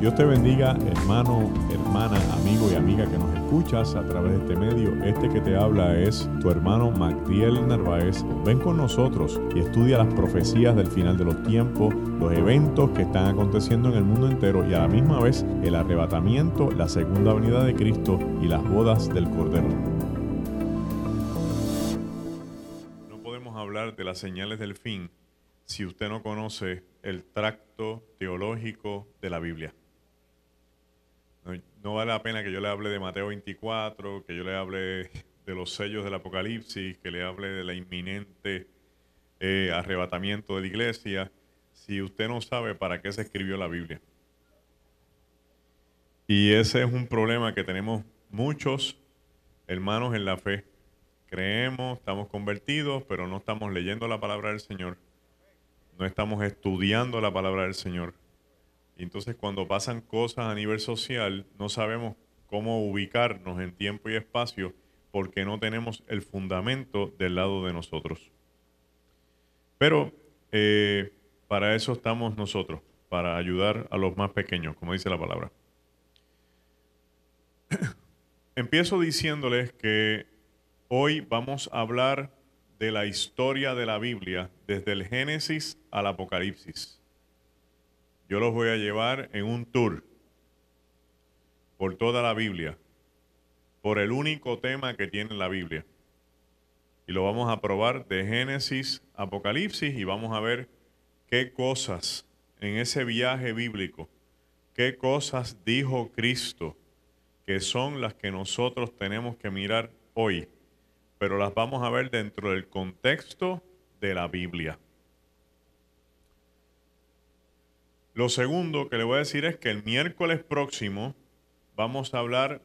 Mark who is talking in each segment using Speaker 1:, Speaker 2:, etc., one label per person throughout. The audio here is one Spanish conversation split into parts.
Speaker 1: Dios te bendiga, hermano, hermana, amigo y amiga que nos escuchas a través de este medio. Este que te habla es tu hermano Magdiel Narváez. Ven con nosotros y estudia las profecías del final de los tiempos, los eventos que están aconteciendo en el mundo entero y a la misma vez el arrebatamiento, la segunda venida de Cristo y las bodas del Cordero. No podemos hablar de las señales del fin si usted no conoce el tracto teológico de la Biblia. No, vale la pena que yo le hable de Mateo 24, que yo le hable de los sellos del Apocalipsis, que le hable de la inminente eh, arrebatamiento de la iglesia, si usted no sabe para qué se escribió la Biblia. Y ese es un problema que tenemos muchos hermanos en la fe. Creemos, estamos convertidos, pero no estamos leyendo la palabra del Señor. No estamos estudiando la palabra del Señor y entonces cuando pasan cosas a nivel social, no sabemos cómo ubicarnos en tiempo y espacio porque no tenemos el fundamento del lado de nosotros. Pero eh, para eso estamos nosotros, para ayudar a los más pequeños, como dice la palabra. Empiezo diciéndoles que hoy vamos a hablar de la historia de la Biblia desde el Génesis al Apocalipsis yo los voy a llevar en un tour por toda la Biblia, por el único tema que tiene la Biblia. Y lo vamos a probar de Génesis, Apocalipsis y vamos a ver qué cosas en ese viaje bíblico, qué cosas dijo Cristo, que son las que nosotros tenemos que mirar hoy, pero las vamos a ver dentro del contexto de la Biblia. Lo segundo que le voy a decir es que el miércoles próximo vamos a hablar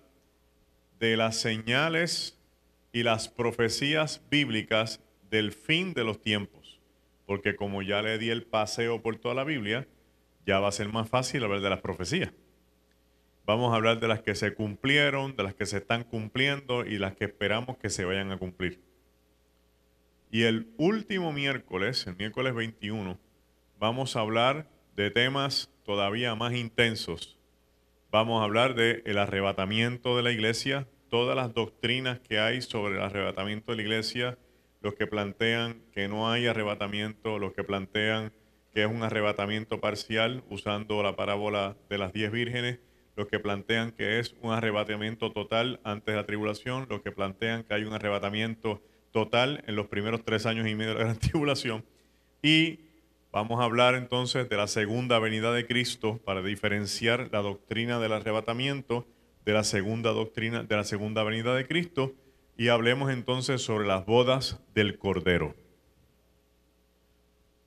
Speaker 1: de las señales y las profecías bíblicas del fin de los tiempos. Porque como ya le di el paseo por toda la Biblia, ya va a ser más fácil hablar de las profecías. Vamos a hablar de las que se cumplieron, de las que se están cumpliendo y las que esperamos que se vayan a cumplir. Y el último miércoles, el miércoles 21, vamos a hablar de temas todavía más intensos. Vamos a hablar del el arrebatamiento de la iglesia, todas las doctrinas que hay sobre el arrebatamiento de la iglesia, los que plantean que no hay arrebatamiento, los que plantean que es un arrebatamiento parcial usando la parábola de las diez vírgenes, los que plantean que es un arrebatamiento total antes de la tribulación, los que plantean que hay un arrebatamiento total en los primeros tres años y medio de la tribulación, y Vamos a hablar entonces de la segunda venida de Cristo para diferenciar la doctrina del arrebatamiento de la segunda doctrina de la segunda venida de Cristo y hablemos entonces sobre las bodas del Cordero.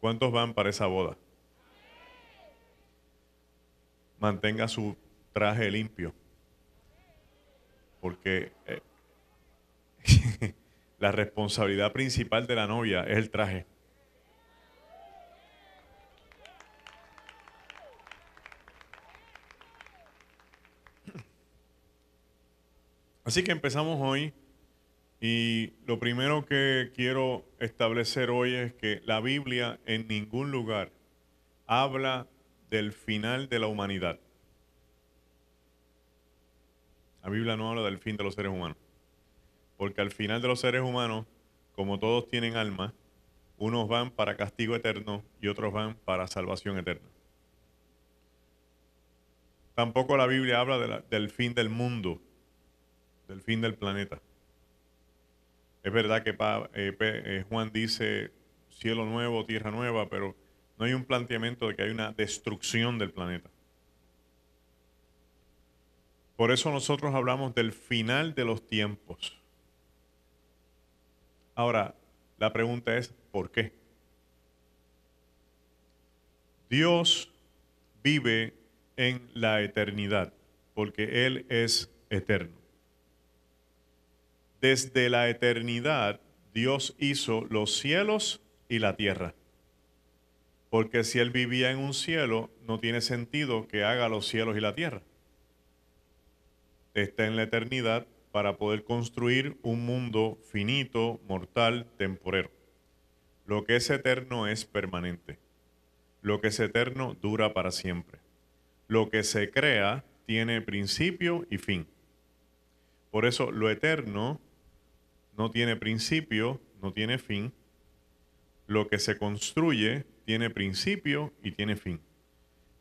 Speaker 1: ¿Cuántos van para esa boda? Mantenga su traje limpio. Porque eh, la responsabilidad principal de la novia es el traje. Así que empezamos hoy y lo primero que quiero establecer hoy es que la Biblia en ningún lugar habla del final de la humanidad. La Biblia no habla del fin de los seres humanos. Porque al final de los seres humanos, como todos tienen alma, unos van para castigo eterno y otros van para salvación eterna. Tampoco la Biblia habla del fin del mundo del fin del planeta. Es verdad que eh, eh, Juan dice cielo nuevo, tierra nueva, pero no hay un planteamiento de que hay una destrucción del planeta. Por eso nosotros hablamos del final de los tiempos. Ahora, la pregunta es, ¿por qué? Dios vive en la eternidad, porque Él es eterno. Desde la eternidad Dios hizo los cielos y la tierra. Porque si Él vivía en un cielo, no tiene sentido que haga los cielos y la tierra. Está en la eternidad para poder construir un mundo finito, mortal, temporero. Lo que es eterno es permanente. Lo que es eterno dura para siempre. lo que se crea tiene principio y fin. Por eso lo eterno no tiene principio, no tiene fin. Lo que se construye tiene principio y tiene fin.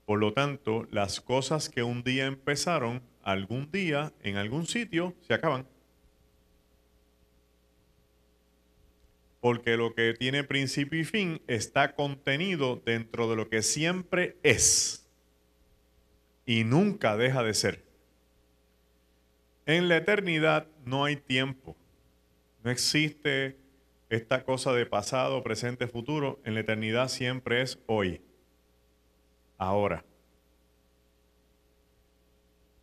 Speaker 1: Por lo tanto, las cosas que un día empezaron, algún día, en algún sitio, se acaban. Porque lo que tiene principio y fin está contenido dentro de lo que siempre es y nunca deja de ser. En la eternidad no hay tiempo. No existe esta cosa de pasado, presente, futuro. En la eternidad siempre es hoy ahora.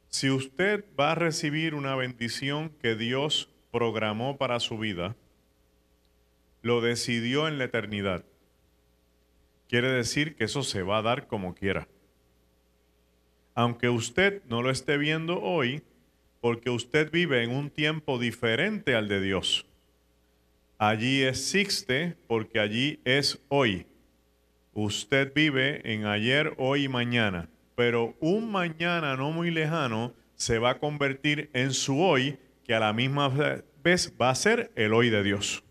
Speaker 1: Si usted va a recibir una bendición que Dios programó para su vida, lo decidió en la eternidad. Quiere decir que eso se va a dar como quiera. Aunque usted no lo esté viendo hoy, porque usted vive en un tiempo diferente al de Dios. Allí existe porque allí es hoy. Usted vive en ayer, hoy y mañana, pero un mañana no muy lejano se va a convertir en su hoy, que a la misma vez va a ser el hoy de Dios.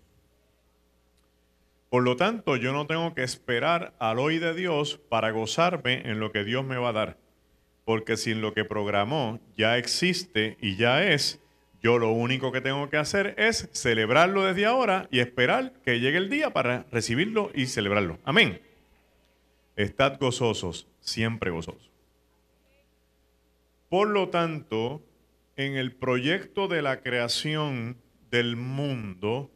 Speaker 1: Por lo tanto, yo no tengo que esperar al hoy de Dios para gozarme en lo que Dios me va a dar. Porque si lo que programó ya existe y ya es, yo lo único que tengo que hacer es celebrarlo desde ahora y esperar que llegue el día para recibirlo y celebrarlo. Amén. Estad gozosos, siempre gozosos. Por lo tanto, en el proyecto de la creación del mundo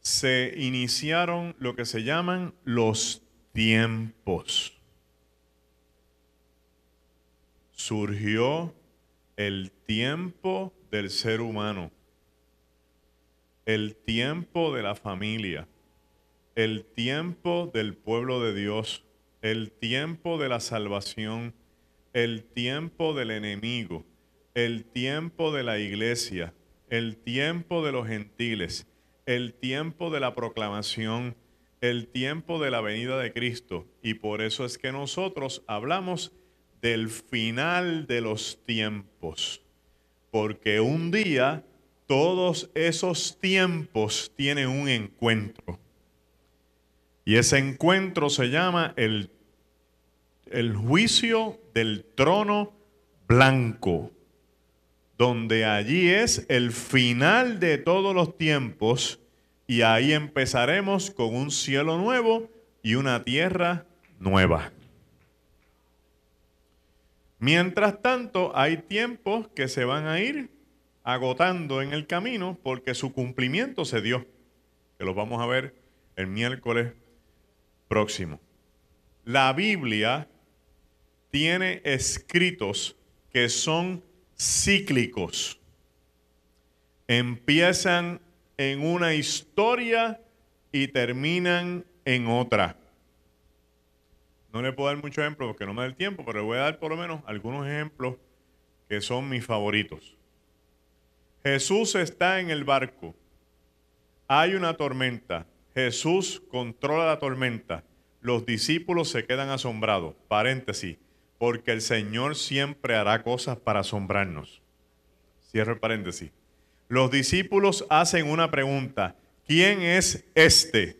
Speaker 1: se iniciaron lo que se llaman los tiempos. Surgió el tiempo del ser humano, el tiempo de la familia, el tiempo del pueblo de Dios, el tiempo de la salvación, el tiempo del enemigo, el tiempo de la iglesia, el tiempo de los gentiles, el tiempo de la proclamación, el tiempo de la venida de Cristo. Y por eso es que nosotros hablamos del final de los tiempos. Porque un día todos esos tiempos tienen un encuentro. Y ese encuentro se llama el el juicio del trono blanco, donde allí es el final de todos los tiempos y ahí empezaremos con un cielo nuevo y una tierra nueva. Mientras tanto, hay tiempos que se van a ir agotando en el camino porque su cumplimiento se dio, que lo vamos a ver el miércoles próximo. La Biblia tiene escritos que son cíclicos. Empiezan en una historia y terminan en otra. No le puedo dar muchos ejemplos porque no me da el tiempo, pero le voy a dar por lo menos algunos ejemplos que son mis favoritos. Jesús está en el barco. Hay una tormenta. Jesús controla la tormenta. Los discípulos se quedan asombrados. Paréntesis porque el Señor siempre hará cosas para asombrarnos. Cierro el paréntesis. Los discípulos hacen una pregunta, ¿quién es este?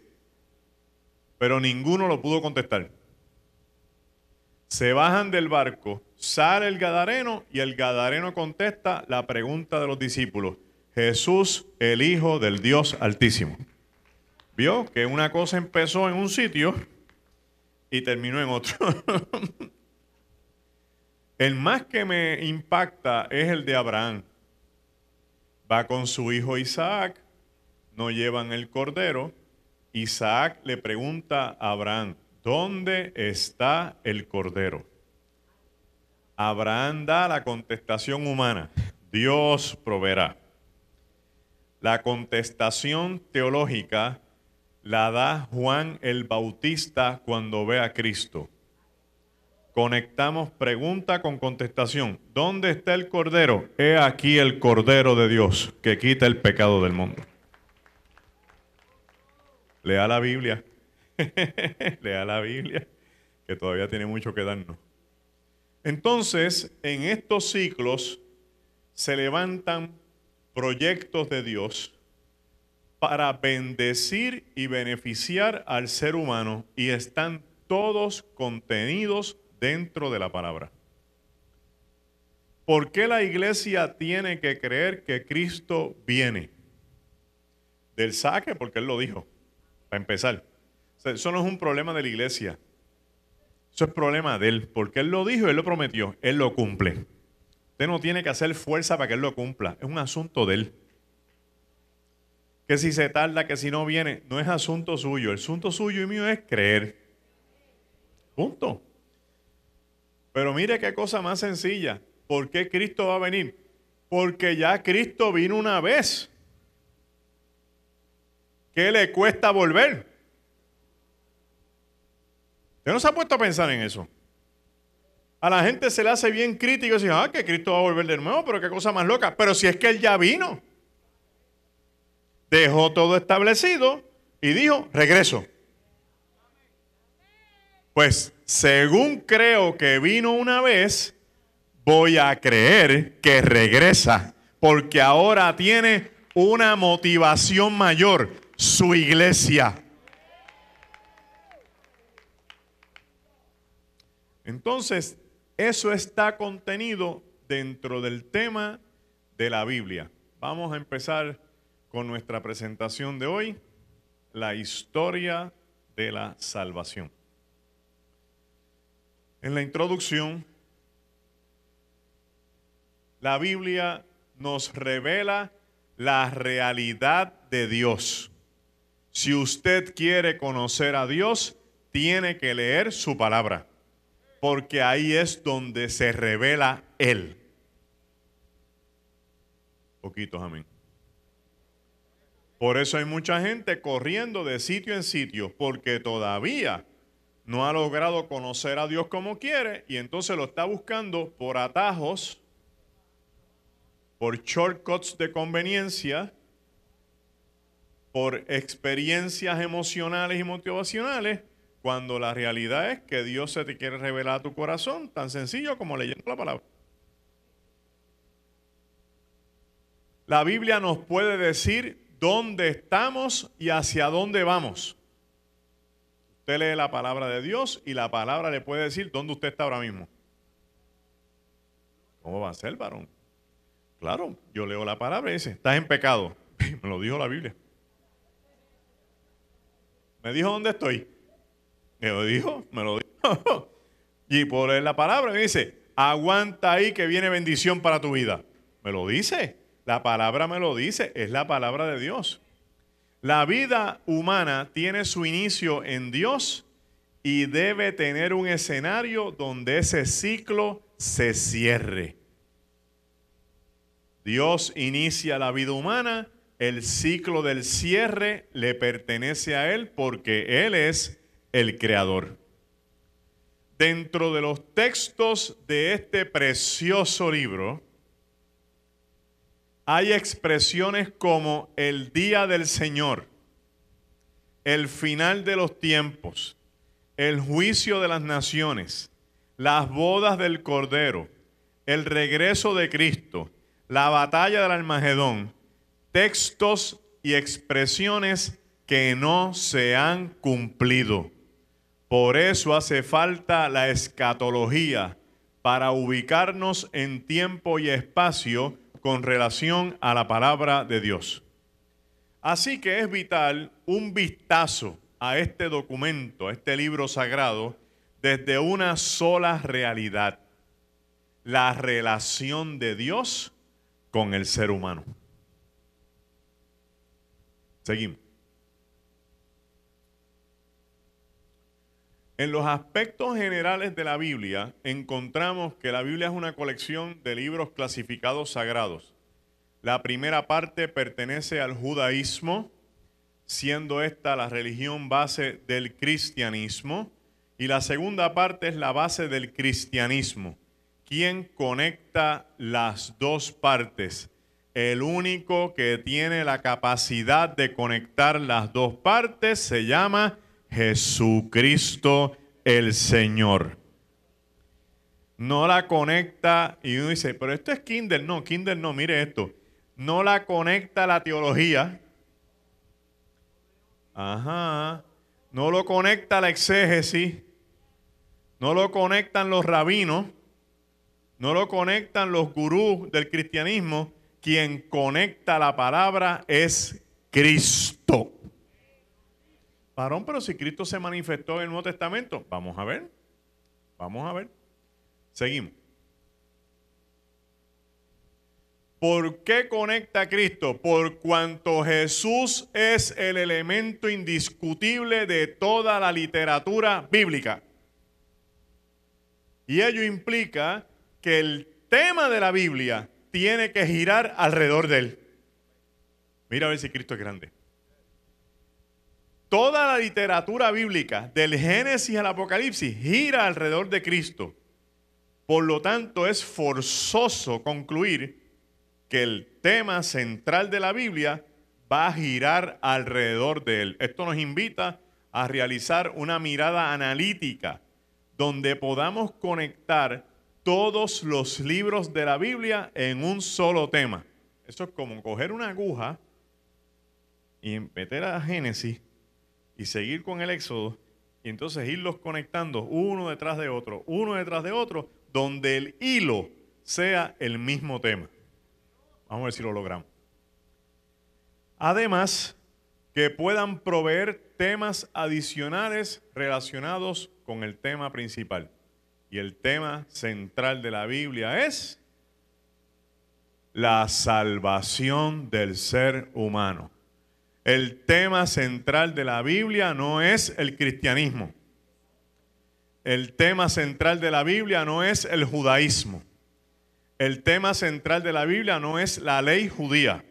Speaker 1: Pero ninguno lo pudo contestar. Se bajan del barco, sale el Gadareno y el Gadareno contesta la pregunta de los discípulos. Jesús, el Hijo del Dios Altísimo. Vio que una cosa empezó en un sitio y terminó en otro. El más que me impacta es el de Abraham. Va con su hijo Isaac, no llevan el cordero. Isaac le pregunta a Abraham, ¿dónde está el cordero? Abraham da la contestación humana, Dios proveerá. La contestación teológica la da Juan el Bautista cuando ve a Cristo conectamos pregunta con contestación. ¿Dónde está el Cordero? He aquí el Cordero de Dios que quita el pecado del mundo. Lea la Biblia. Lea la Biblia, que todavía tiene mucho que darnos. Entonces, en estos ciclos se levantan proyectos de Dios para bendecir y beneficiar al ser humano y están todos contenidos dentro de la palabra. ¿Por qué la iglesia tiene que creer que Cristo viene? Del saque, porque Él lo dijo, para empezar. Eso no es un problema de la iglesia. Eso es problema de Él, porque Él lo dijo, Él lo prometió, Él lo cumple. Usted no tiene que hacer fuerza para que Él lo cumpla, es un asunto de Él. Que si se tarda, que si no viene, no es asunto suyo. El asunto suyo y mío es creer. Punto. Pero mire qué cosa más sencilla. ¿Por qué Cristo va a venir? Porque ya Cristo vino una vez. ¿Qué le cuesta volver? ¿Usted no se ha puesto a pensar en eso? A la gente se le hace bien crítico y dice, ah, que Cristo va a volver de nuevo, pero qué cosa más loca. Pero si es que Él ya vino. Dejó todo establecido y dijo, regreso. Pues según creo que vino una vez, voy a creer que regresa, porque ahora tiene una motivación mayor, su iglesia. Entonces, eso está contenido dentro del tema de la Biblia. Vamos a empezar con nuestra presentación de hoy, la historia de la salvación. En la introducción la Biblia nos revela la realidad de Dios. Si usted quiere conocer a Dios, tiene que leer su palabra, porque ahí es donde se revela Él. Poquitos, amén. Por eso hay mucha gente corriendo de sitio en sitio, porque todavía no ha logrado conocer a Dios como quiere y entonces lo está buscando por atajos por shortcuts de conveniencia, por experiencias emocionales y motivacionales, cuando la realidad es que Dios se te quiere revelar a tu corazón, tan sencillo como leyendo la palabra. La Biblia nos puede decir dónde estamos y hacia dónde vamos. Usted lee la palabra de Dios y la palabra le puede decir dónde usted está ahora mismo. ¿Cómo va a ser, varón? Claro, yo leo la palabra y dice, estás en pecado. Me lo dijo la Biblia. Me dijo dónde estoy. Me lo dijo, me lo dijo. Y por la palabra me dice, aguanta ahí que viene bendición para tu vida. Me lo dice. La palabra me lo dice. Es la palabra de Dios. La vida humana tiene su inicio en Dios y debe tener un escenario donde ese ciclo se cierre. Dios inicia la vida humana, el ciclo del cierre le pertenece a Él porque Él es el creador. Dentro de los textos de este precioso libro, hay expresiones como el día del Señor, el final de los tiempos, el juicio de las naciones, las bodas del Cordero, el regreso de Cristo, la batalla del Almagedón, textos y expresiones que no se han cumplido. Por eso hace falta la escatología para ubicarnos en tiempo y espacio con relación a la palabra de Dios. Así que es vital un vistazo a este documento, a este libro sagrado, desde una sola realidad, la relación de Dios con el ser humano. Seguimos. En los aspectos generales de la Biblia encontramos que la Biblia es una colección de libros clasificados sagrados. La primera parte pertenece al judaísmo, siendo esta la religión base del cristianismo, y la segunda parte es la base del cristianismo. ¿Quién conecta las dos partes? El único que tiene la capacidad de conectar las dos partes se llama Jesucristo el Señor. no la conecta y uno dice, pero esto es Kindle. No, Kindle no, mire esto. No la conecta la teología. Ajá. No lo conecta la exégesis. No lo conectan los rabinos. No lo conectan los gurús del cristianismo. Quien conecta la palabra es Cristo. Varón, pero si Cristo se manifestó en el Nuevo Testamento, vamos a ver. Vamos a ver. Seguimos. ¿Por qué conecta a Cristo? Por cuanto Jesús es el elemento indiscutible de toda la literatura bíblica. Y ello implica que el tema de la Biblia tiene que girar alrededor de él. Mira a ver si Cristo es grande. Toda la literatura bíblica, del Génesis al Apocalipsis, gira alrededor de Cristo. Por lo tanto, es forzoso concluir que el tema central de la Biblia va a girar alrededor de él. Esto nos invita a realizar una mirada analítica donde podamos conectar todos los libros de la Biblia en un solo tema. Eso es como coger una aguja y meter a Génesis y seguir con el Éxodo y entonces irlos conectando uno detrás de otro, uno detrás de otro, donde el hilo sea el mismo tema. Vamos a ver si lo logramos. Además, que puedan proveer temas adicionales relacionados con el tema principal. Y el tema central de la Biblia es la salvación del ser humano. El tema central de la Biblia no es el cristianismo. El tema central de la Biblia no es el judaísmo. El tema central de la Biblia no es la ley judía.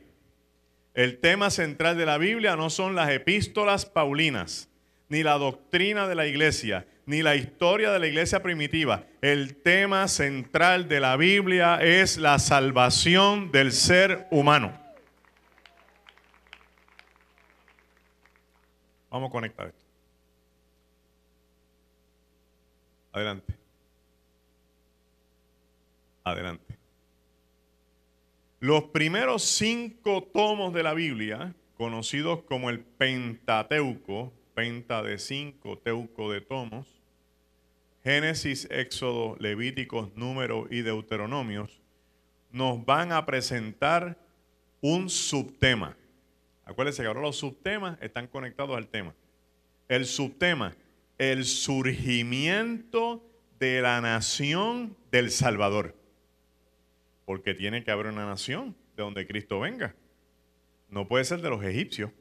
Speaker 1: El tema central de la Biblia no son las epístolas paulinas, ni la doctrina de la iglesia, ni la historia de la iglesia primitiva. El tema central de la Biblia es la salvación del ser humano. Vamos a conectar esto. Adelante. Adelante. Los primeros cinco tomos de la Biblia, conocidos como el Pentateuco, penta de cinco, teuco de tomos, Génesis, Éxodo, Levíticos, Número y Deuteronomios, nos van a presentar un subtema. Acuérdense que ahora los subtemas están conectados al tema. El subtema, el surgimiento de la nación del Salvador. Porque tiene que haber una nación de donde Cristo venga. No puede ser de los egipcios,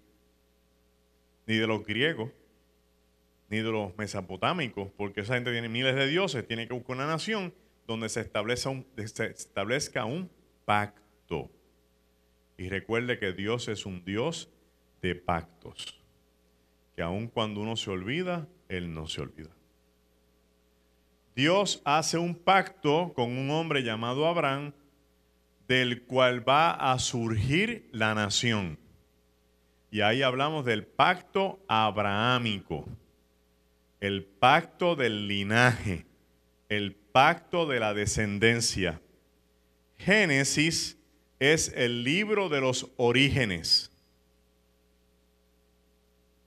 Speaker 1: ni de los griegos, ni de los mesopotámicos, porque esa gente tiene miles de dioses. Tiene que buscar una nación donde se establezca un, se establezca un pacto. Y recuerde que Dios es un Dios de pactos. Que aun cuando uno se olvida, Él no se olvida. Dios hace un pacto con un hombre llamado Abraham, del cual va a surgir la nación. Y ahí hablamos del pacto abrahámico, el pacto del linaje, el pacto de la descendencia. Génesis es el libro de los orígenes.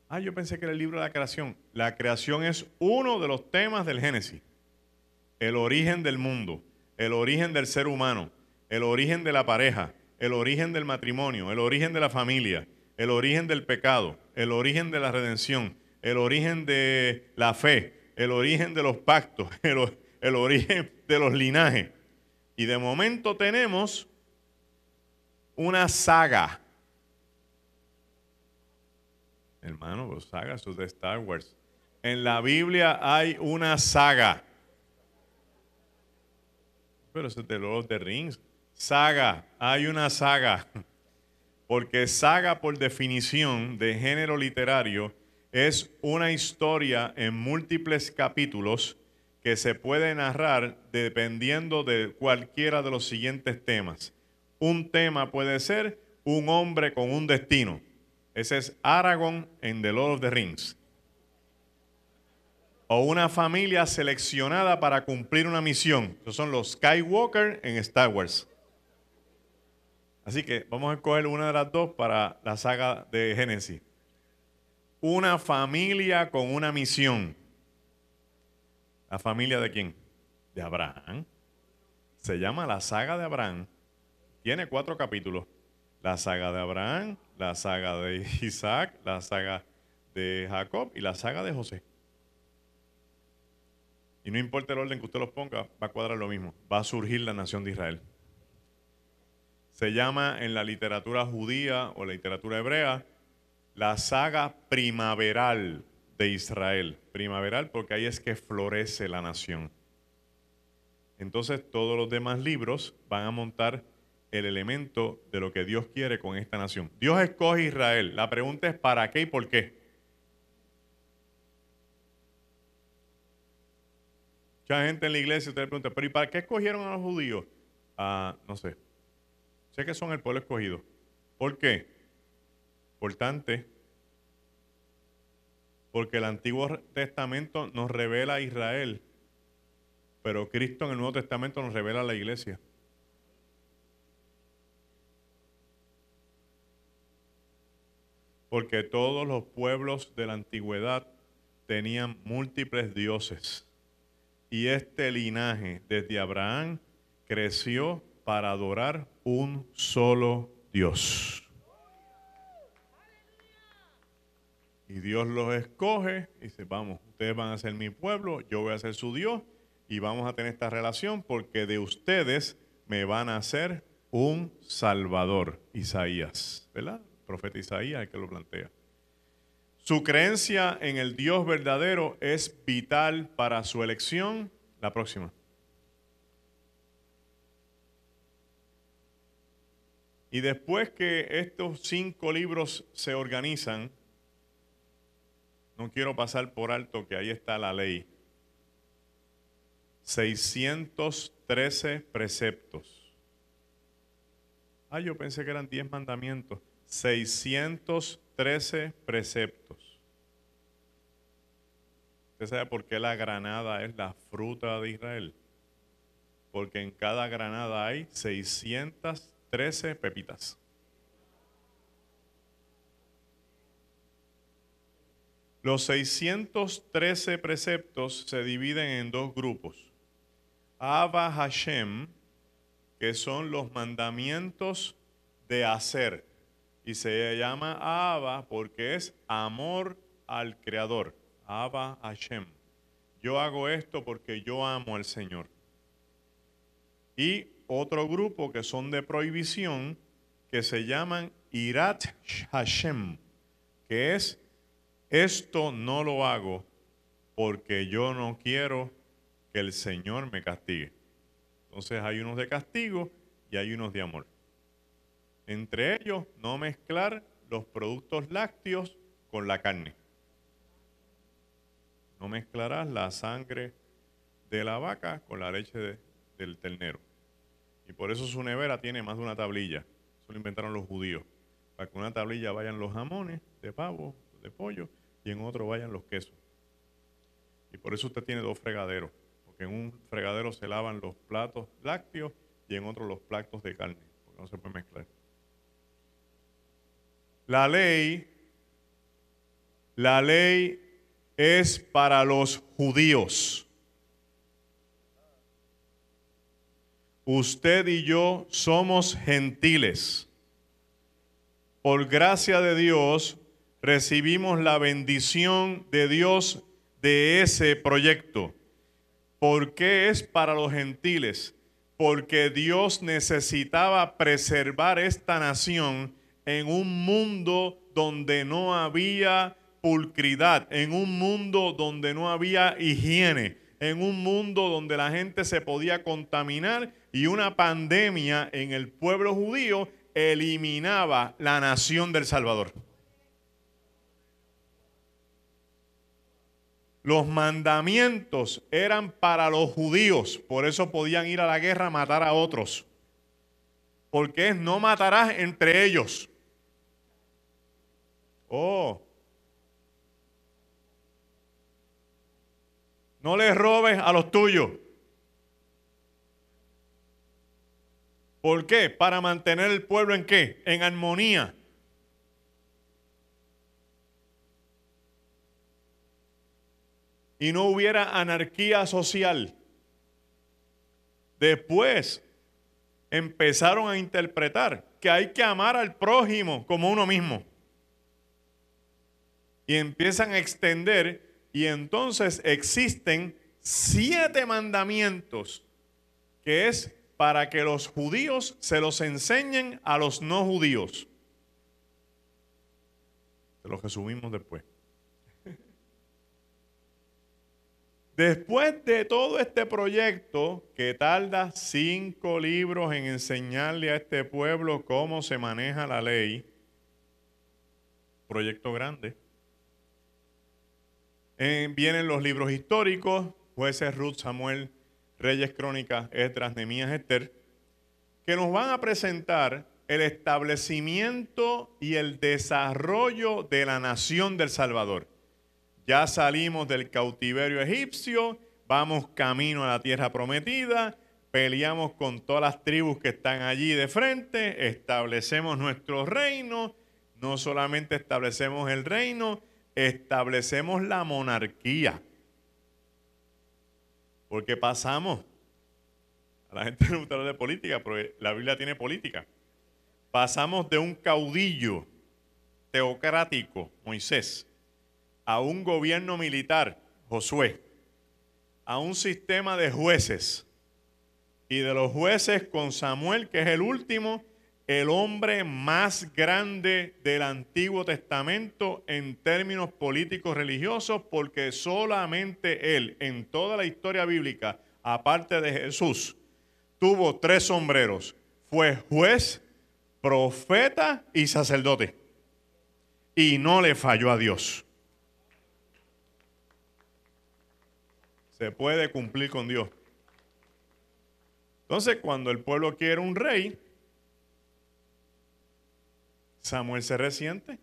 Speaker 1: Ah, yo pensé que era el libro de la creación. La creación es uno de los temas del Génesis. El origen del mundo, el origen del ser humano, el origen de la pareja, el origen del matrimonio, el origen de la familia, el origen del pecado, el origen de la redención, el origen de la fe, el origen de los pactos, el, origen de los linajes. Y de momento tenemos una saga. Hermano, los sagas son de Star Wars. En la Biblia hay una saga. Pero eso es de Lord of Rings. Saga, hay una saga. Porque saga, por definición de género literario, es una historia en múltiples capítulos que se puede narrar dependiendo de cualquiera de los siguientes temas. Un tema puede ser un hombre con un destino. Ese es Aragorn en The Lord of the Rings. o una familia seleccionada para cumplir una misión. Esos son los Skywalker en Star Wars. Así que vamos a escoger una de las dos para la saga de Génesis. Una familia con una misión. ¿La familia de quién? De Abraham. Se llama la saga de Abraham. Tiene cuatro capítulos. La saga de Abraham, la saga de Isaac, la saga de Jacob y la saga de José. Y no importa el orden que usted los ponga, va a cuadrar lo mismo. Va a surgir la nación de Israel. Se llama en la literatura judía o la literatura hebrea la saga primaveral de Israel. Primaveral porque ahí es que florece la nación. Entonces todos los demás libros van a montar el elemento de lo que Dios quiere con esta nación. Dios escoge Israel. La pregunta es ¿para qué y por qué? Mucha gente en la iglesia usted le pregunta, pero ¿y para qué escogieron a los judíos? Ah, no sé. Sé que son el pueblo escogido. ¿Por qué? Importante. Porque el Antiguo Testamento nos revela a Israel, pero Cristo en el Nuevo Testamento nos revela a la iglesia. Porque todos los pueblos de la antigüedad tenían múltiples dioses y este linaje desde Abraham creció para adorar un solo Dios. Y Dios los escoge y dice, vamos, ustedes van a ser mi pueblo, yo voy a ser su Dios y vamos a tener esta relación porque de ustedes me van a hacer un Salvador, Isaías, ¿verdad? Profeta Isaías el que lo plantea. Su creencia en el Dios verdadero es vital para su elección. La próxima. Y después que estos cinco libros se organizan, no quiero pasar por alto que ahí está la ley. 613 preceptos. Ah, yo pensé que eran 10 mandamientos. 613 preceptos. ¿Usted sabe por qué la granada es la fruta de Israel? Porque en cada granada hay 613 pepitas. Los 613 preceptos se dividen en dos grupos. Abba Hashem, que son los mandamientos de hacer y se llama Abba porque es amor al Creador. Abba Hashem. Yo hago esto porque yo amo al Señor. Y otro grupo que son de prohibición que se llaman Irat Hashem, que es esto no lo hago porque yo no quiero que el Señor me castigue. Entonces hay unos de castigo y hay unos de amor. Entre ellos, no mezclar los productos lácteos con la carne. No mezclarás la sangre de la vaca con la leche del ternero. Y por eso su nevera tiene más de una tablilla. Eso lo inventaron los judíos. Para que una tablilla vayan los jamones de pavo, de pollo, y en otro vayan los quesos. Y por eso usted tiene dos fregaderos. Porque en un fregadero se lavan los platos lácteos y en otro los platos de carne. Porque no se puede mezclar. La ley, la ley es para los judíos. Usted y yo somos gentiles. Por gracia de Dios recibimos la bendición de Dios de ese proyecto. ¿Por qué es para los gentiles? Porque Dios necesitaba preservar esta nación en un mundo donde no había pulcridad, en un mundo donde no había higiene, en un mundo donde la gente se podía contaminar y una pandemia en el pueblo judío eliminaba la nación del Salvador. Los mandamientos eran para los judíos, por eso podían ir a la guerra a matar a otros. Porque es no matarás entre ellos. Oh. No le robes a los tuyos. ¿Por qué? Para mantener el pueblo en qué? En armonía. Y no hubiera anarquía social. Después empezaron a interpretar que hay que amar al prójimo como uno mismo. Y empiezan a extender y entonces existen siete mandamientos que es para que los judíos se los enseñen a los no judíos. Se los resumimos después. Después de todo este proyecto que tarda cinco libros en enseñarle a este pueblo cómo se maneja la ley, proyecto grande, eh, vienen los libros históricos, jueces Ruth, Samuel, Reyes, Crónicas, Esdras, Nemías, Esther, que nos van a presentar el establecimiento y el desarrollo de la nación del Salvador. Ya salimos del cautiverio egipcio, vamos camino a la tierra prometida, peleamos con todas las tribus que están allí de frente, establecemos nuestro reino, no solamente establecemos el reino, establecemos la monarquía. Porque pasamos, a la gente no gusta hablar de política, pero la Biblia tiene política. Pasamos de un caudillo teocrático, Moisés, a un gobierno militar, Josué, a un sistema de jueces. Y de los jueces con Samuel, que es el último, el hombre más grande del Antiguo Testamento en términos políticos religiosos, porque solamente él en toda la historia bíblica, aparte de Jesús, tuvo tres sombreros. Fue juez, profeta y sacerdote. Y no le falló a Dios. Se puede cumplir con Dios. Entonces, cuando el pueblo quiere un rey, Samuel se resiente.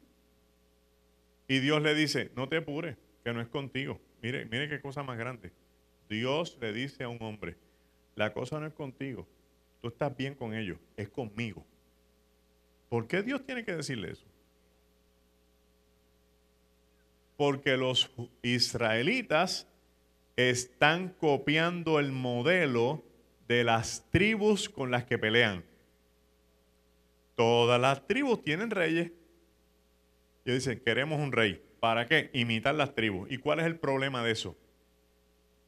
Speaker 1: Y Dios le dice, no te apures, que no es contigo. Mire, mire qué cosa más grande. Dios le dice a un hombre, la cosa no es contigo. Tú estás bien con ellos, es conmigo. ¿Por qué Dios tiene que decirle eso? Porque los israelitas están copiando el modelo de las tribus con las que pelean. Todas las tribus tienen reyes. Y dicen, queremos un rey. ¿Para qué? Imitar las tribus. ¿Y cuál es el problema de eso?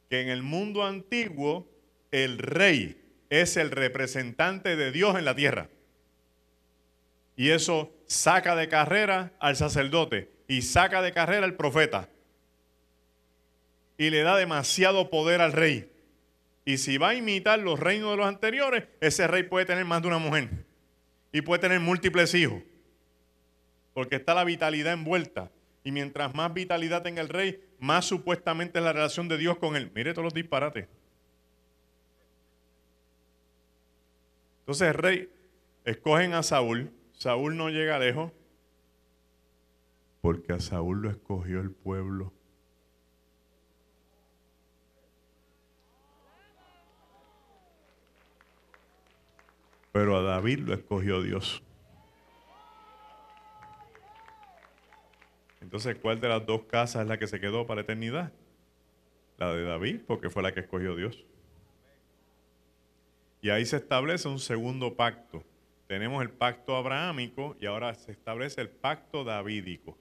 Speaker 1: Que en el mundo antiguo el rey es el representante de Dios en la tierra. Y eso saca de carrera al sacerdote y saca de carrera al profeta. Y le da demasiado poder al rey. Y si va a imitar los reinos de los anteriores, ese rey puede tener más de una mujer y puede tener múltiples hijos. Porque está la vitalidad envuelta. Y mientras más vitalidad tenga el rey, más supuestamente es la relación de Dios con él. Mire todos los disparates. Entonces el rey escogen a Saúl. Saúl no llega lejos. Porque a Saúl lo escogió el pueblo. Pero a David lo escogió Dios. Entonces, ¿cuál de las dos casas es la que se quedó para eternidad? La de David, porque fue la que escogió Dios. Y ahí se establece un segundo pacto. Tenemos el pacto abrahámico y ahora se establece el pacto davídico.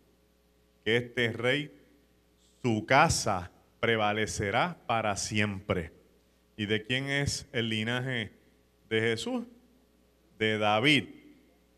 Speaker 1: Que este rey, su casa prevalecerá para siempre. ¿Y de quién es el linaje de Jesús? De David.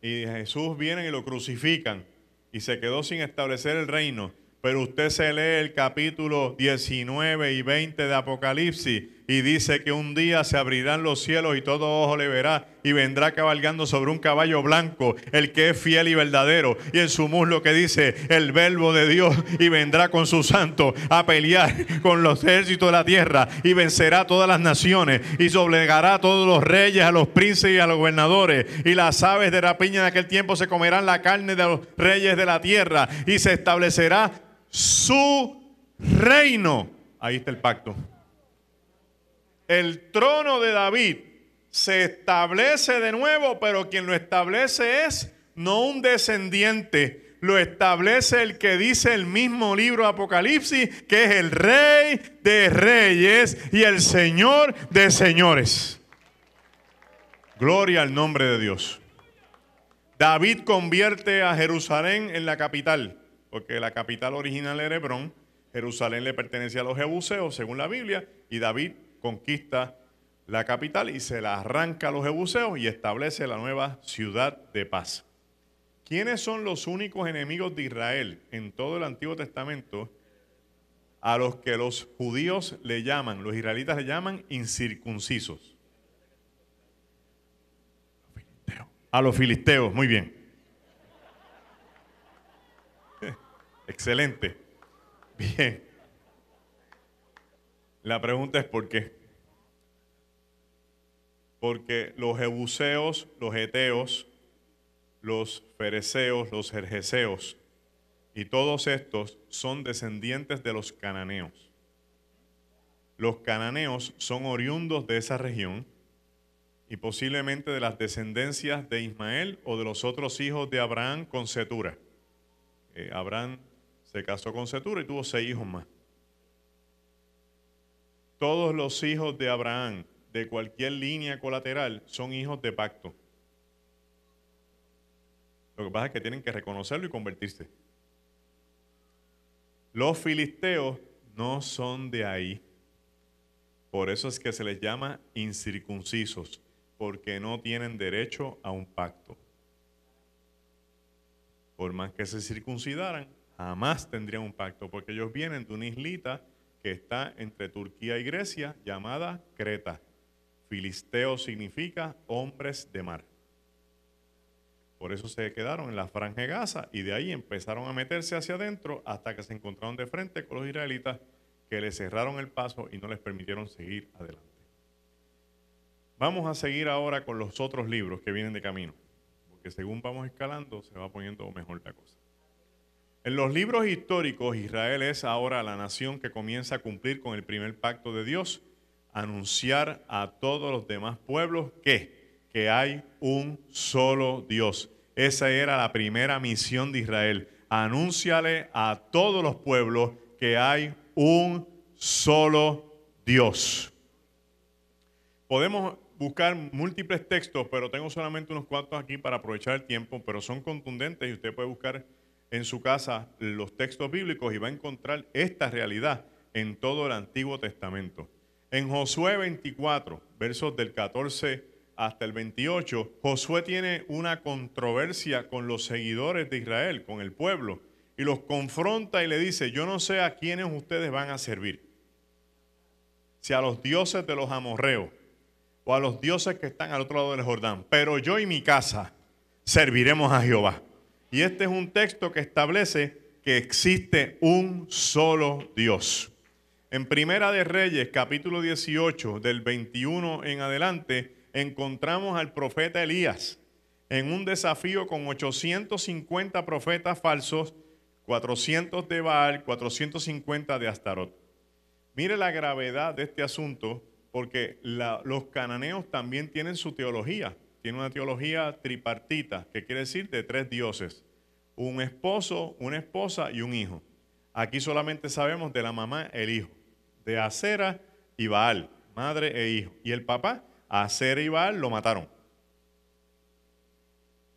Speaker 1: Y Jesús viene y lo crucifican y se quedó sin establecer el reino. Pero usted se lee el capítulo 19 y 20 de Apocalipsis y dice que un día se abrirán los cielos y todo ojo le verá y vendrá cabalgando sobre un caballo blanco, el que es fiel y verdadero, y en su muslo que dice el verbo de Dios y vendrá con su santo a pelear con los ejércitos de la tierra y vencerá a todas las naciones y doblegará a todos los reyes, a los príncipes y a los gobernadores. Y las aves de rapiña de aquel tiempo se comerán la carne de los reyes de la tierra y se establecerá su reino. Ahí está el pacto. El trono de David se establece de nuevo, pero quien lo establece es no un descendiente, lo establece el que dice el mismo libro de Apocalipsis, que es el rey de reyes y el señor de señores. Gloria al nombre de Dios. David convierte a Jerusalén en la capital, porque la capital original era Hebrón, Jerusalén le pertenecía a los jebuseos, según la Biblia, y David conquista la capital y se la arranca a los jebuseos y establece la nueva ciudad de paz. ¿Quiénes son los únicos enemigos de Israel en todo el Antiguo Testamento a los que los judíos le llaman, los israelitas le llaman incircuncisos? A los filisteos, muy bien. Excelente. Bien. La pregunta es ¿por qué? Porque los jebuseos, los eteos, los fereceos, los jerjeseos y todos estos son descendientes de los cananeos. Los cananeos son oriundos de esa región y posiblemente de las descendencias de Ismael o de los otros hijos de Abraham con Setura. Eh, Abraham se casó con Setura y tuvo seis hijos más. Todos los hijos de Abraham de cualquier línea colateral son hijos de pacto. Lo que pasa es que tienen que reconocerlo y convertirse. Los filisteos no son de ahí. Por eso es que se les llama incircuncisos, porque no tienen derecho a un pacto. Por más que se circuncidaran, jamás tendrían un pacto, porque ellos vienen de una islita que está entre Turquía y Grecia llamada Creta. Filisteo significa hombres de mar. Por eso se quedaron en la franja de Gaza y de ahí empezaron a meterse hacia adentro hasta que se encontraron de frente con los israelitas que les cerraron el paso y no les permitieron seguir adelante. Vamos a seguir ahora con los otros libros que vienen de camino, porque según vamos escalando se va poniendo mejor la cosa. En los libros históricos, Israel es ahora la nación que comienza a cumplir con el primer pacto de Dios, anunciar a todos los demás pueblos que que hay un solo Dios. Esa era la primera misión de Israel. Anúnciale a todos los pueblos que hay un solo Dios. Podemos buscar múltiples textos, pero tengo solamente unos cuantos aquí para aprovechar el tiempo, pero son contundentes y usted puede buscar en su casa los textos bíblicos y va a encontrar esta realidad en todo el Antiguo Testamento. En Josué 24, versos del 14 hasta el 28, Josué tiene una controversia con los seguidores de Israel, con el pueblo, y los confronta y le dice, yo no sé a quiénes ustedes van a servir, si a los dioses de los amorreos o a los dioses que están al otro lado del Jordán, pero yo y mi casa serviremos a Jehová. Y este es un texto que establece que existe un solo Dios. En Primera de Reyes, capítulo 18, del 21 en adelante, encontramos al profeta Elías en un desafío con 850 profetas falsos, 400 de Baal, 450 de Astarot. Mire la gravedad de este asunto, porque los cananeos también tienen su teología. Tienen una teología tripartita, que quiere decir de tres dioses. Un esposo, una esposa y un hijo. Aquí solamente sabemos de la mamá, el hijo. De Acera y Baal, madre e hijo. Y el papá, a Ser y Baal lo mataron.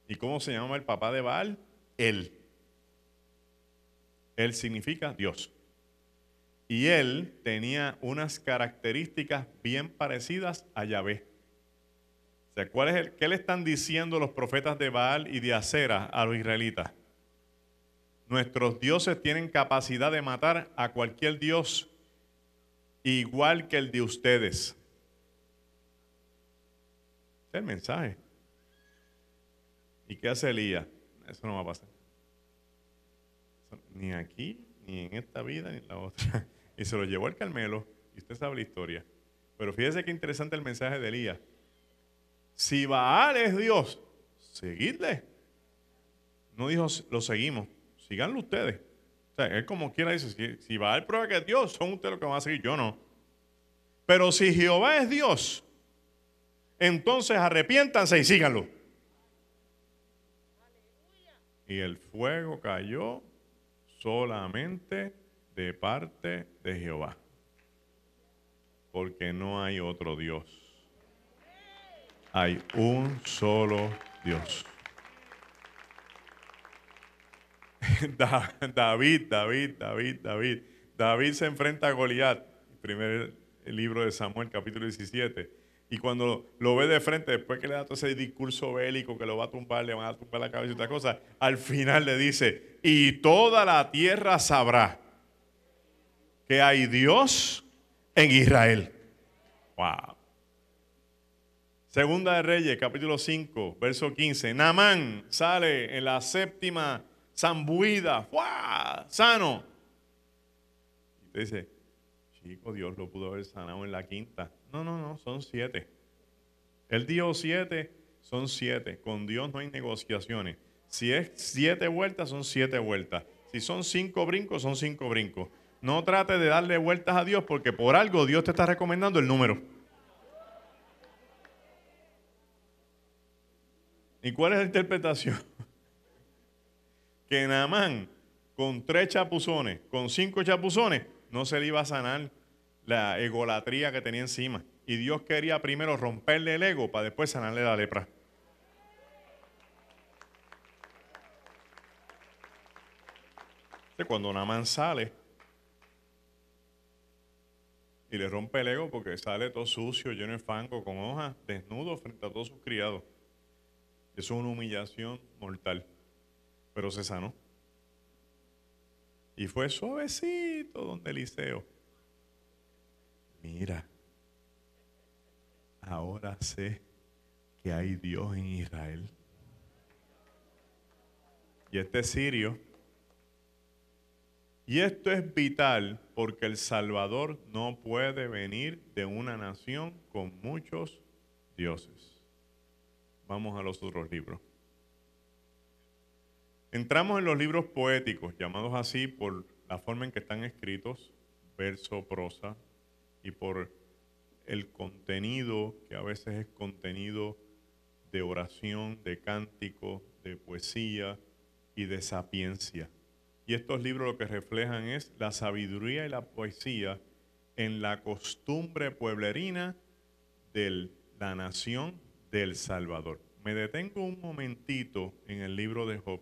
Speaker 1: ¿Y cómo se llama el papá de Baal? Él. Él significa Dios. Y él tenía unas características bien parecidas a Yahvé. ¿Cuál es el, ¿qué le están diciendo los profetas de Baal y de Acera a los israelitas? Nuestros dioses tienen capacidad de matar a cualquier dios igual que el de ustedes es el mensaje. ¿Y qué hace Elías? Eso no va a pasar. ni aquí, ni en esta vida, ni en la otra. Y se lo llevó al Carmelo, y usted sabe la historia. Pero fíjese qué interesante el mensaje de Elías. Si Baal es Dios, seguidle. No dijo, lo seguimos, síganlo ustedes. O sea, él como quiera dice, si, si haber prueba que es Dios, son ustedes los que van a seguir, yo no. Pero si Jehová es Dios, entonces arrepiéntanse y síganlo. Y el fuego cayó solamente de parte de Jehová. Porque no hay otro Dios. Hay un solo Dios. David, David, David, David. David se enfrenta a Goliat, primer libro de Samuel, capítulo 17. Y cuando lo ve de frente, después que le da todo ese discurso bélico que lo va a tumbar, le van a tumbar la cabeza y otra cosa, al final le dice, y toda la tierra sabrá que hay Dios en Israel. Wow. Segunda de Reyes, capítulo 5, verso 15. Namán sale en la séptima zambuida, ¡Wow! sano. Y dice, chico, Dios lo pudo haber sanado en la quinta. No, no, no, son siete. Él dijo siete, son siete. Con Dios no hay negociaciones. Si es siete vueltas, son siete vueltas. Si son cinco brincos, son cinco brincos. No trate de darle vueltas a Dios porque por algo Dios te está recomendando el número. ¿Y cuál es la interpretación? que Namán, con tres chapuzones, con cinco chapuzones, no se le iba a sanar la egolatría que tenía encima. Y Dios quería primero romperle el ego para después sanarle la lepra. Cuando Namán sale y le rompe el ego porque sale todo sucio, lleno de fango, con hojas, desnudo frente a todos sus criados. Es una humillación mortal. Pero se sanó. Y fue suavecito donde Eliseo mira, ahora sé que hay Dios en Israel. Y este sirio. Y esto es vital porque el Salvador no puede venir de una nación con muchos dioses. Vamos a los otros libros. Entramos en los libros poéticos, llamados así por la forma en que están escritos, verso, prosa, y por el contenido, que a veces es contenido de oración, de cántico, de poesía y de sapiencia. Y estos libros lo que reflejan es la sabiduría y la poesía en la costumbre pueblerina de la nación del Salvador. Me detengo un momentito en el libro de Job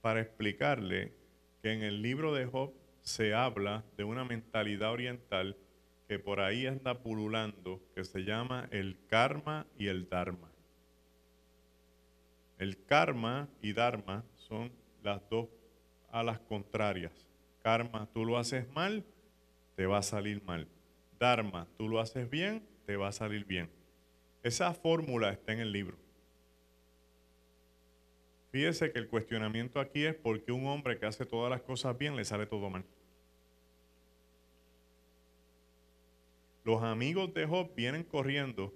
Speaker 1: para explicarle que en el libro de Job se habla de una mentalidad oriental que por ahí anda pululando, que se llama el karma y el dharma. El karma y dharma son las dos alas contrarias. Karma, tú lo haces mal, te va a salir mal. Dharma, tú lo haces bien, te va a salir bien. Esa fórmula está en el libro. Fíjese que el cuestionamiento aquí es por qué un hombre que hace todas las cosas bien le sale todo mal. Los amigos de Job vienen corriendo.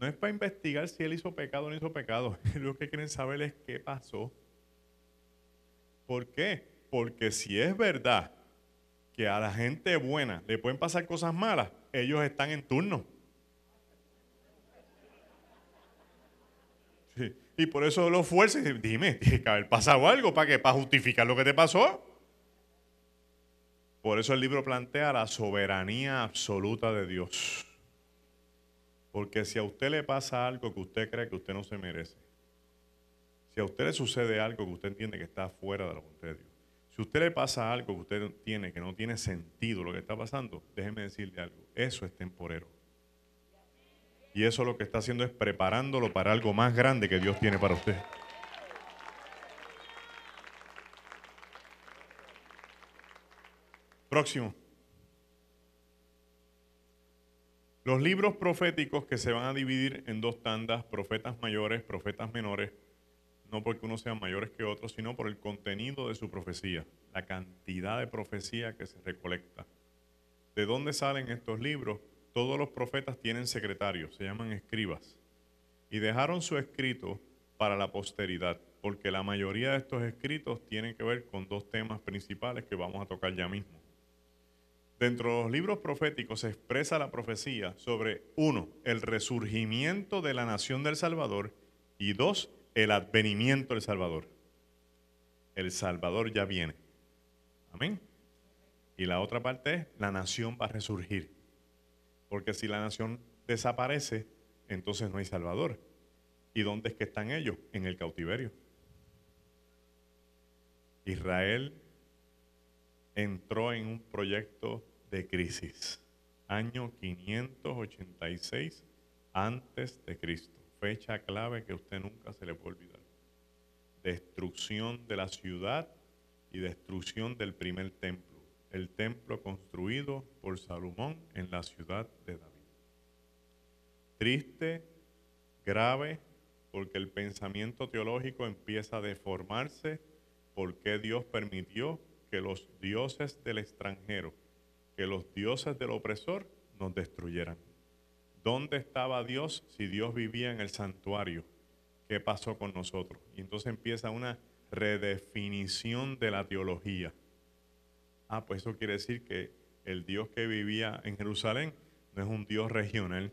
Speaker 1: No es para investigar si él hizo pecado o no hizo pecado. Lo que quieren saber es qué pasó. ¿Por qué? Porque si es verdad que a la gente buena le pueden pasar cosas malas, ellos están en turno. Sí. Y por eso lo fuerza y dice, dime, tiene que haber pasado algo para que para justificar lo que te pasó. Por eso el libro plantea la soberanía absoluta de Dios. Porque si a usted le pasa algo que usted cree que usted no se merece, si a usted le sucede algo que usted entiende que está fuera de la voluntad de Dios, si a usted le pasa algo que usted tiene que no tiene sentido lo que está pasando, déjeme decirle algo, eso es temporero. Y eso lo que está haciendo es preparándolo para algo más grande que Dios tiene para usted. Próximo. Los libros proféticos que se van a dividir en dos tandas, profetas mayores, profetas menores, no porque unos sean mayores que otros, sino por el contenido de su profecía, la cantidad de profecía que se recolecta. ¿De dónde salen estos libros? Todos los profetas tienen secretarios, se llaman escribas, y dejaron su escrito para la posteridad. porque la mayoría de estos escritos tienen que ver con dos temas principales que vamos a tocar ya mismo. Dentro de los libros proféticos se expresa la profecía sobre, uno, el resurgimiento de la nación del Salvador y dos, el advenimiento del Salvador. El Salvador ya viene. Amén. Y la otra parte es, la nación va a resurgir. Porque si la nación desaparece, entonces no hay Salvador. ¿Y dónde es que están ellos? En el cautiverio. Israel entró en un proyecto de crisis. Año 586 antes de Cristo. Fecha clave que usted nunca se le puede olvidar. Destrucción de la ciudad y destrucción del primer templo. El templo construido por Salomón en la ciudad de David. Triste, grave, porque el pensamiento teológico empieza a deformarse porque Dios permitió que los dioses del extranjero que los dioses del opresor nos destruyeran. ¿Dónde estaba Dios si Dios vivía en el santuario? ¿Qué pasó con nosotros? Y entonces empieza una redefinición de la teología. Ah, pues eso quiere decir que el Dios que vivía en Jerusalén no es un Dios regional,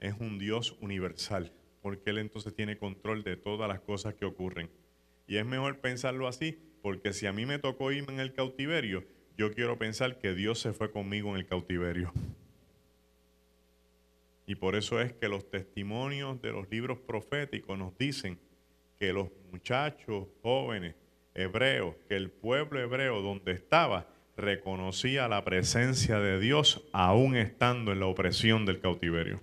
Speaker 1: es un Dios universal, porque Él entonces tiene control de todas las cosas que ocurren. Y es mejor pensarlo así, porque si a mí me tocó irme en el cautiverio, yo quiero pensar que Dios se fue conmigo en el cautiverio. Y por eso es que los testimonios de los libros proféticos nos dicen que los muchachos jóvenes hebreos, que el pueblo hebreo donde estaba, reconocía la presencia de Dios aún estando en la opresión del cautiverio.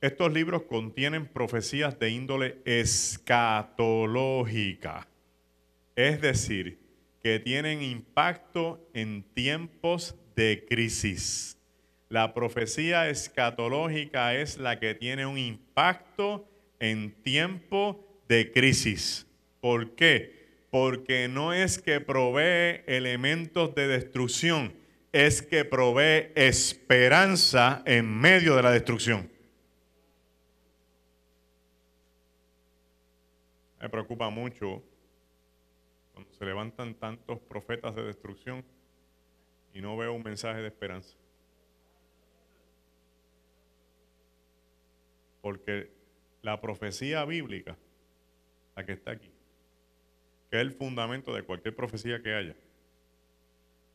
Speaker 1: Estos libros contienen profecías de índole escatológica, es decir, que tienen impacto en tiempos de crisis. La profecía escatológica es la que tiene un impacto en tiempo de crisis. ¿Por qué? Porque no es que provee elementos de destrucción, es que provee esperanza en medio de la destrucción. Me preocupa mucho cuando se levantan tantos profetas de destrucción y no veo un mensaje de esperanza. Porque la profecía bíblica, la que está aquí, que es el fundamento de cualquier profecía que haya,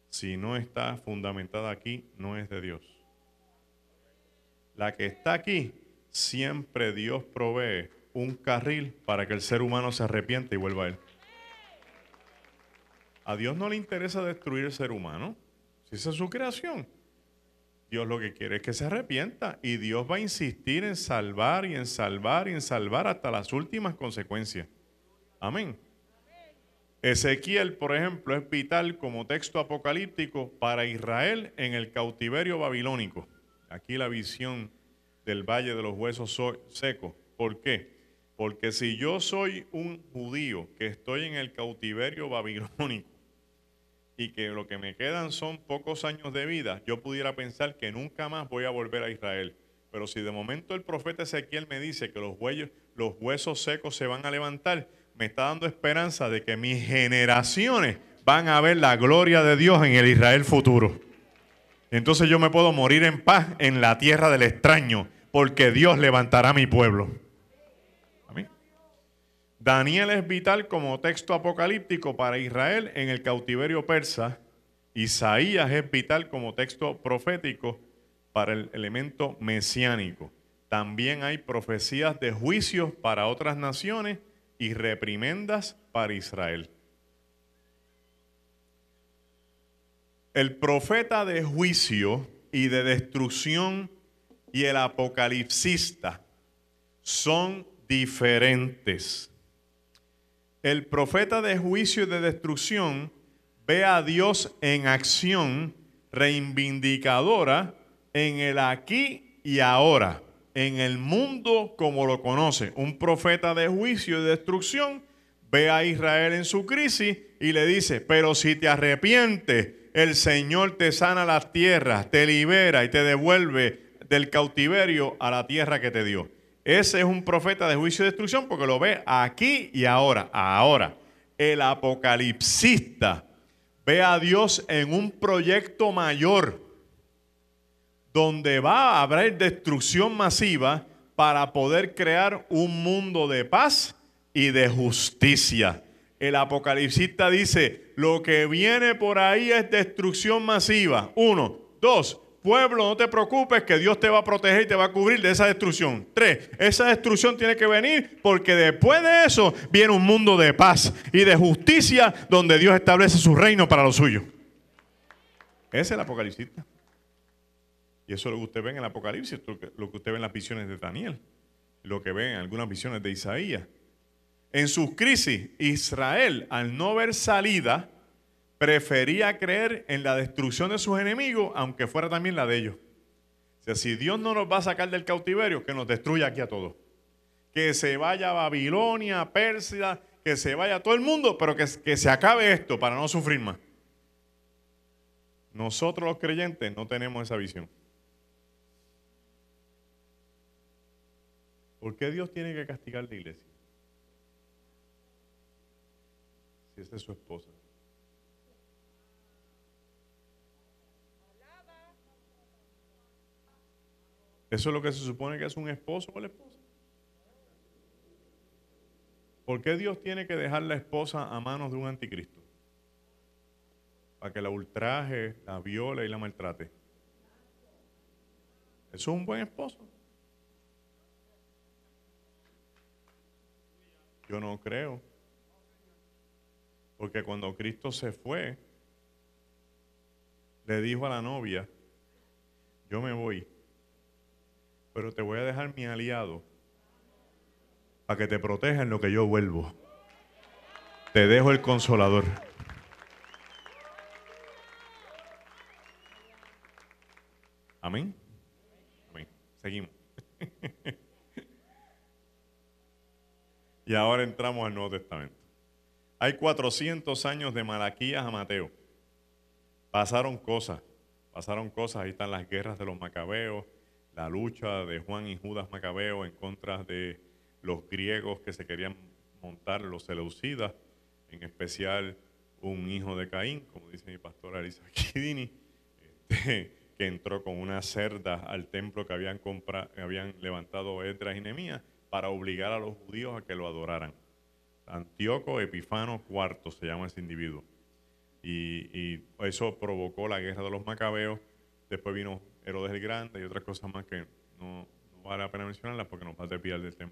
Speaker 1: si no está fundamentada aquí, no es de Dios. La que está aquí, siempre Dios provee un carril para que el ser humano se arrepiente y vuelva a Él. A Dios no le interesa destruir el ser humano. Si esa es su creación. Dios lo que quiere es que se arrepienta y Dios va a insistir en salvar y en salvar y en salvar hasta las últimas consecuencias. Amén. Ezequiel, por ejemplo, es vital como texto apocalíptico para Israel en el cautiverio babilónico. Aquí la visión del valle de los huesos secos. ¿Por qué? Porque si yo soy un judío que estoy en el cautiverio babilónico, y que lo que me quedan son pocos años de vida, yo pudiera pensar que nunca más voy a volver a Israel. Pero si de momento el profeta Ezequiel me dice que los, los huesos secos se van a levantar, me está dando esperanza de que mis generaciones van a ver la gloria de Dios en el Israel futuro. Entonces yo me puedo morir en paz en la tierra del extraño, porque Dios levantará mi pueblo. Daniel es vital como texto apocalíptico para Israel en el cautiverio persa. Isaías es vital como texto profético para el elemento mesiánico. También hay profecías de juicios para otras naciones y reprimendas para Israel. El profeta de juicio y de destrucción y el apocalipsista son diferentes. El profeta de juicio y de destrucción ve a Dios en acción reivindicadora en el aquí y ahora, en el mundo como lo conoce. Un profeta de juicio y de destrucción ve a Israel en su crisis y le dice, pero si te arrepientes, el Señor te sana las tierras, te libera y te devuelve del cautiverio a la tierra que te dio. ese es un profeta de juicio y destrucción porque lo ve aquí y ahora. Ahora, el apocalipsista ve a Dios en un proyecto mayor donde va a haber destrucción masiva para poder crear un mundo de paz y de justicia. El apocalipsista dice, lo que viene por ahí es destrucción masiva. Uno, dos, pueblo, no te preocupes que Dios te va a proteger y te va a cubrir de esa destrucción. Tres, esa destrucción tiene que venir porque después de eso viene un mundo de paz y de justicia donde Dios establece su reino para lo suyo. Ese es el apocalipsista. Y eso es lo que usted ve en el Apocalipsis, lo que usted ve en las visiones de Daniel, lo que ve en algunas visiones de Isaías. En sus crisis, Israel, al no ver salida, prefería creer en la destrucción de sus enemigos, aunque fuera también la de ellos. O sea, si Dios no nos va a sacar del cautiverio, que nos destruya aquí a todos. Que se vaya a Babilonia, Persia, que se vaya a todo el mundo, pero que se acabe esto para no sufrir más. Nosotros los creyentes no tenemos esa visión. ¿Por qué Dios tiene que castigar la iglesia? Si esa es su esposa. Eso es lo que se supone que es un esposo o la esposa. ¿Por qué Dios tiene que dejar la esposa a manos de un anticristo? Para que la ultraje, la viole y la maltrate. Eso es un buen esposo. Yo no creo. Porque cuando Cristo se fue, le dijo a la novia, yo me voy, pero te voy a dejar mi aliado para que te proteja en lo que yo vuelvo. Te dejo el consolador. Amén. Amén. Seguimos. Y ahora entramos al Nuevo Testamento. Hay 400 años de Malaquías a Mateo. Pasaron cosas, pasaron cosas. Ahí están las guerras de los macabeos, la lucha de Juan y Judas Macabeo en contra de los griegos que se querían montar, los seleucidas, en especial un hijo de Caín, como dice mi pastor Arisa Kidini, este, que entró con una cerda al templo que habían, habían levantado Edras y Nemías para obligar a los judíos a que lo adoraran. Antíoco Epifano IV se llama ese individuo. Y, eso provocó la guerra de los macabeos. Después vino Herodes el Grande y otras cosas más que no, vale la pena mencionarlas porque nos va a desviar del tema.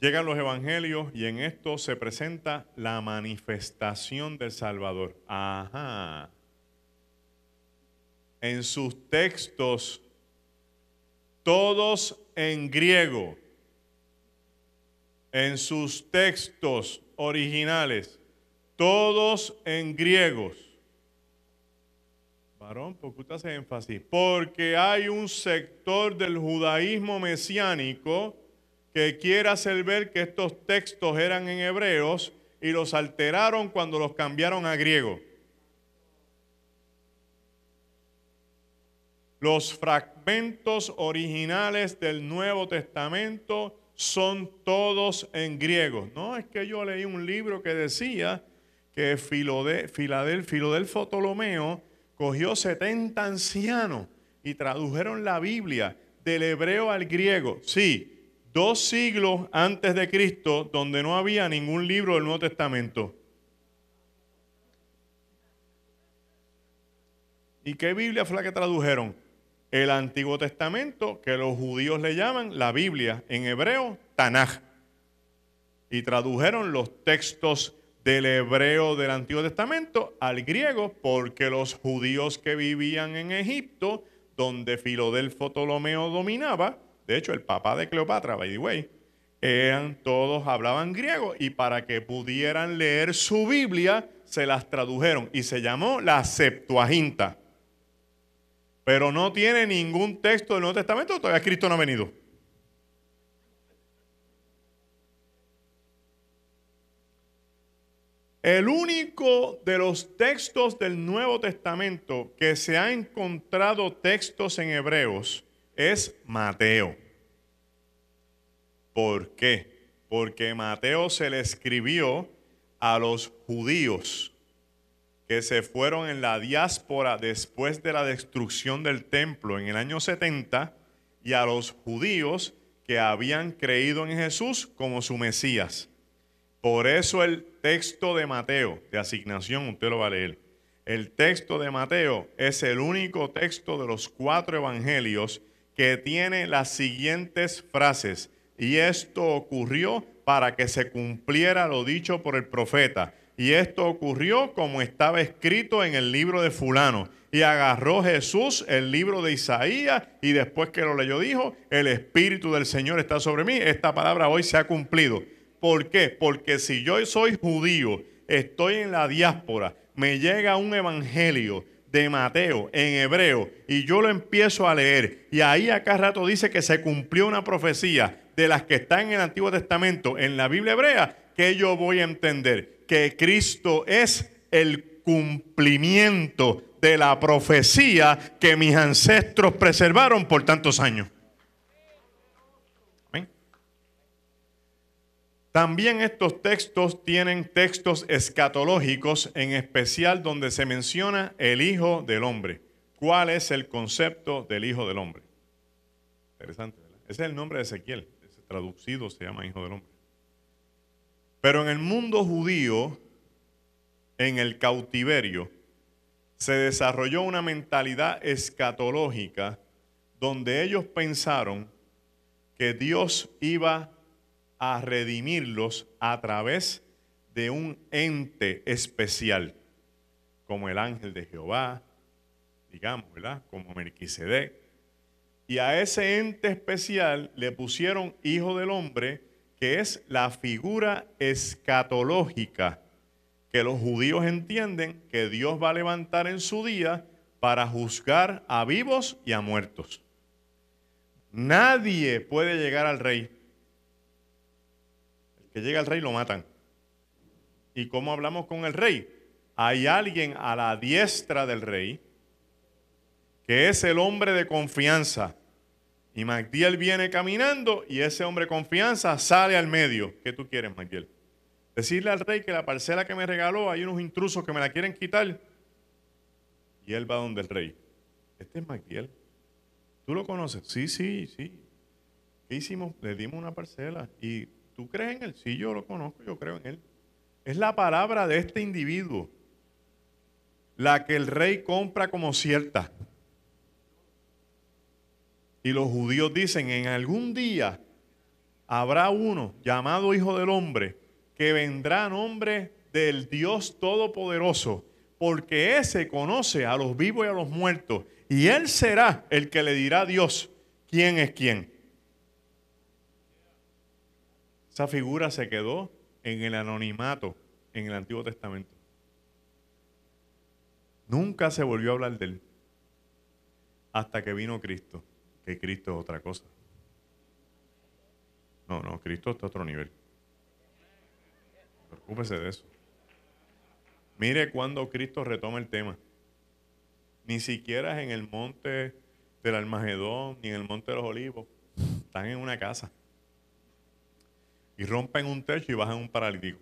Speaker 1: Llegan los evangelios y en esto se presenta la manifestación del Salvador. Ajá. En sus textos, todos en griego, en sus textos originales, todos en griegos. Varón, ¿por qué usted énfasis? Porque hay un sector del judaísmo mesiánico que quiere hacer ver que estos textos eran en hebreos y los alteraron cuando los cambiaron a griego. Los fragmentos originales del Nuevo Testamento son todos en griego. No, es que yo leí un libro que decía que Filadelfo Ptolomeo cogió 70 ancianos y tradujeron la Biblia del hebreo al griego. Sí, dos siglos antes de Cristo, donde no había ningún libro del Nuevo Testamento. ¿Y qué Biblia fue la que tradujeron? El Antiguo Testamento, que los judíos le llaman la Biblia, en hebreo, Tanaj. Y tradujeron los textos del hebreo del Antiguo Testamento al griego, porque los judíos que vivían en Egipto, donde Filodelfo Ptolomeo dominaba, de hecho el papá de Cleopatra, by the way, eran todos hablaban griego y para que pudieran leer su Biblia se las tradujeron y se llamó la Septuaginta pero no tiene ningún texto del Nuevo Testamento, todavía Cristo no ha venido. El único de los textos del Nuevo Testamento que se ha encontrado textos en hebreos es Mateo. ¿Por qué? Porque Mateo se le escribió a los judíos que se fueron en la diáspora después de la destrucción del templo en el año 70 y a los judíos que habían creído en Jesús como su Mesías. Por eso el texto de Mateo, de asignación, usted lo va a leer. El texto de Mateo es el único texto de los cuatro evangelios que tiene las siguientes frases. Y esto ocurrió para que se cumpliera lo dicho por el profeta. Y esto ocurrió como estaba escrito en el libro de fulano. Y agarró Jesús el libro de Isaías y después que lo leyó dijo, el Espíritu del Señor está sobre mí. Esta palabra hoy se ha cumplido. ¿Por qué? Porque si yo soy judío, estoy en la diáspora, me llega un evangelio de Mateo en hebreo y yo lo empiezo a leer y ahí acá rato dice que se cumplió una profecía de las que están en el Antiguo Testamento en la Biblia hebrea, que yo voy a entender que Cristo es el cumplimiento de la profecía que mis ancestros preservaron por tantos años. También estos textos tienen textos escatológicos, en especial donde se menciona el Hijo del Hombre. ¿Cuál es el concepto del Hijo del Hombre? Interesante, ¿verdad? Ese es el nombre de Ezequiel. Traducido se llama Hijo del Hombre. Pero en el mundo judío, en el cautiverio, se desarrolló una mentalidad escatológica donde ellos pensaron que Dios iba a redimirlos a través de un ente especial, como el ángel de Jehová, digamos, ¿verdad? Como Melquisedec. Y a ese ente especial le pusieron hijo del hombre, que es la figura escatológica que los judíos entienden que Dios va a levantar en su día para juzgar a vivos y a muertos. Nadie puede llegar al rey que llega el rey lo matan. ¿Y cómo hablamos con el rey? Hay alguien a la diestra del rey que es el hombre de confianza. Y Magdiel viene caminando y ese hombre confianza sale al medio. ¿Qué tú quieres, Magdiel? Decirle al rey que la parcela que me regaló hay unos intrusos que me la quieren quitar. Y él va donde el rey. Este es Magdiel. ¿Tú lo conoces? Sí, sí, sí. ¿Qué hicimos? Le dimos una parcela y ¿Tú crees en él? Sí, yo lo conozco, yo creo en él. Es la palabra de este individuo la que el rey compra como cierta. Y los judíos dicen, en algún día habrá uno llamado Hijo del Hombre que vendrá a nombre del Dios Todopoderoso, porque ese conoce a los vivos y a los muertos, y él será el que le dirá a Dios quién es quién. Esa figura se quedó en el anonimato en el Antiguo Testamento. Nunca se volvió a hablar de él hasta que vino Cristo, que Cristo es otra cosa. No, no, Cristo está a otro nivel. Preocúpese de eso. Mire cuando Cristo retoma el tema. Ni siquiera es en el monte del Almagedón, ni en el monte de los olivos. Están en una casa y rompen un techo y bajan un paralítico.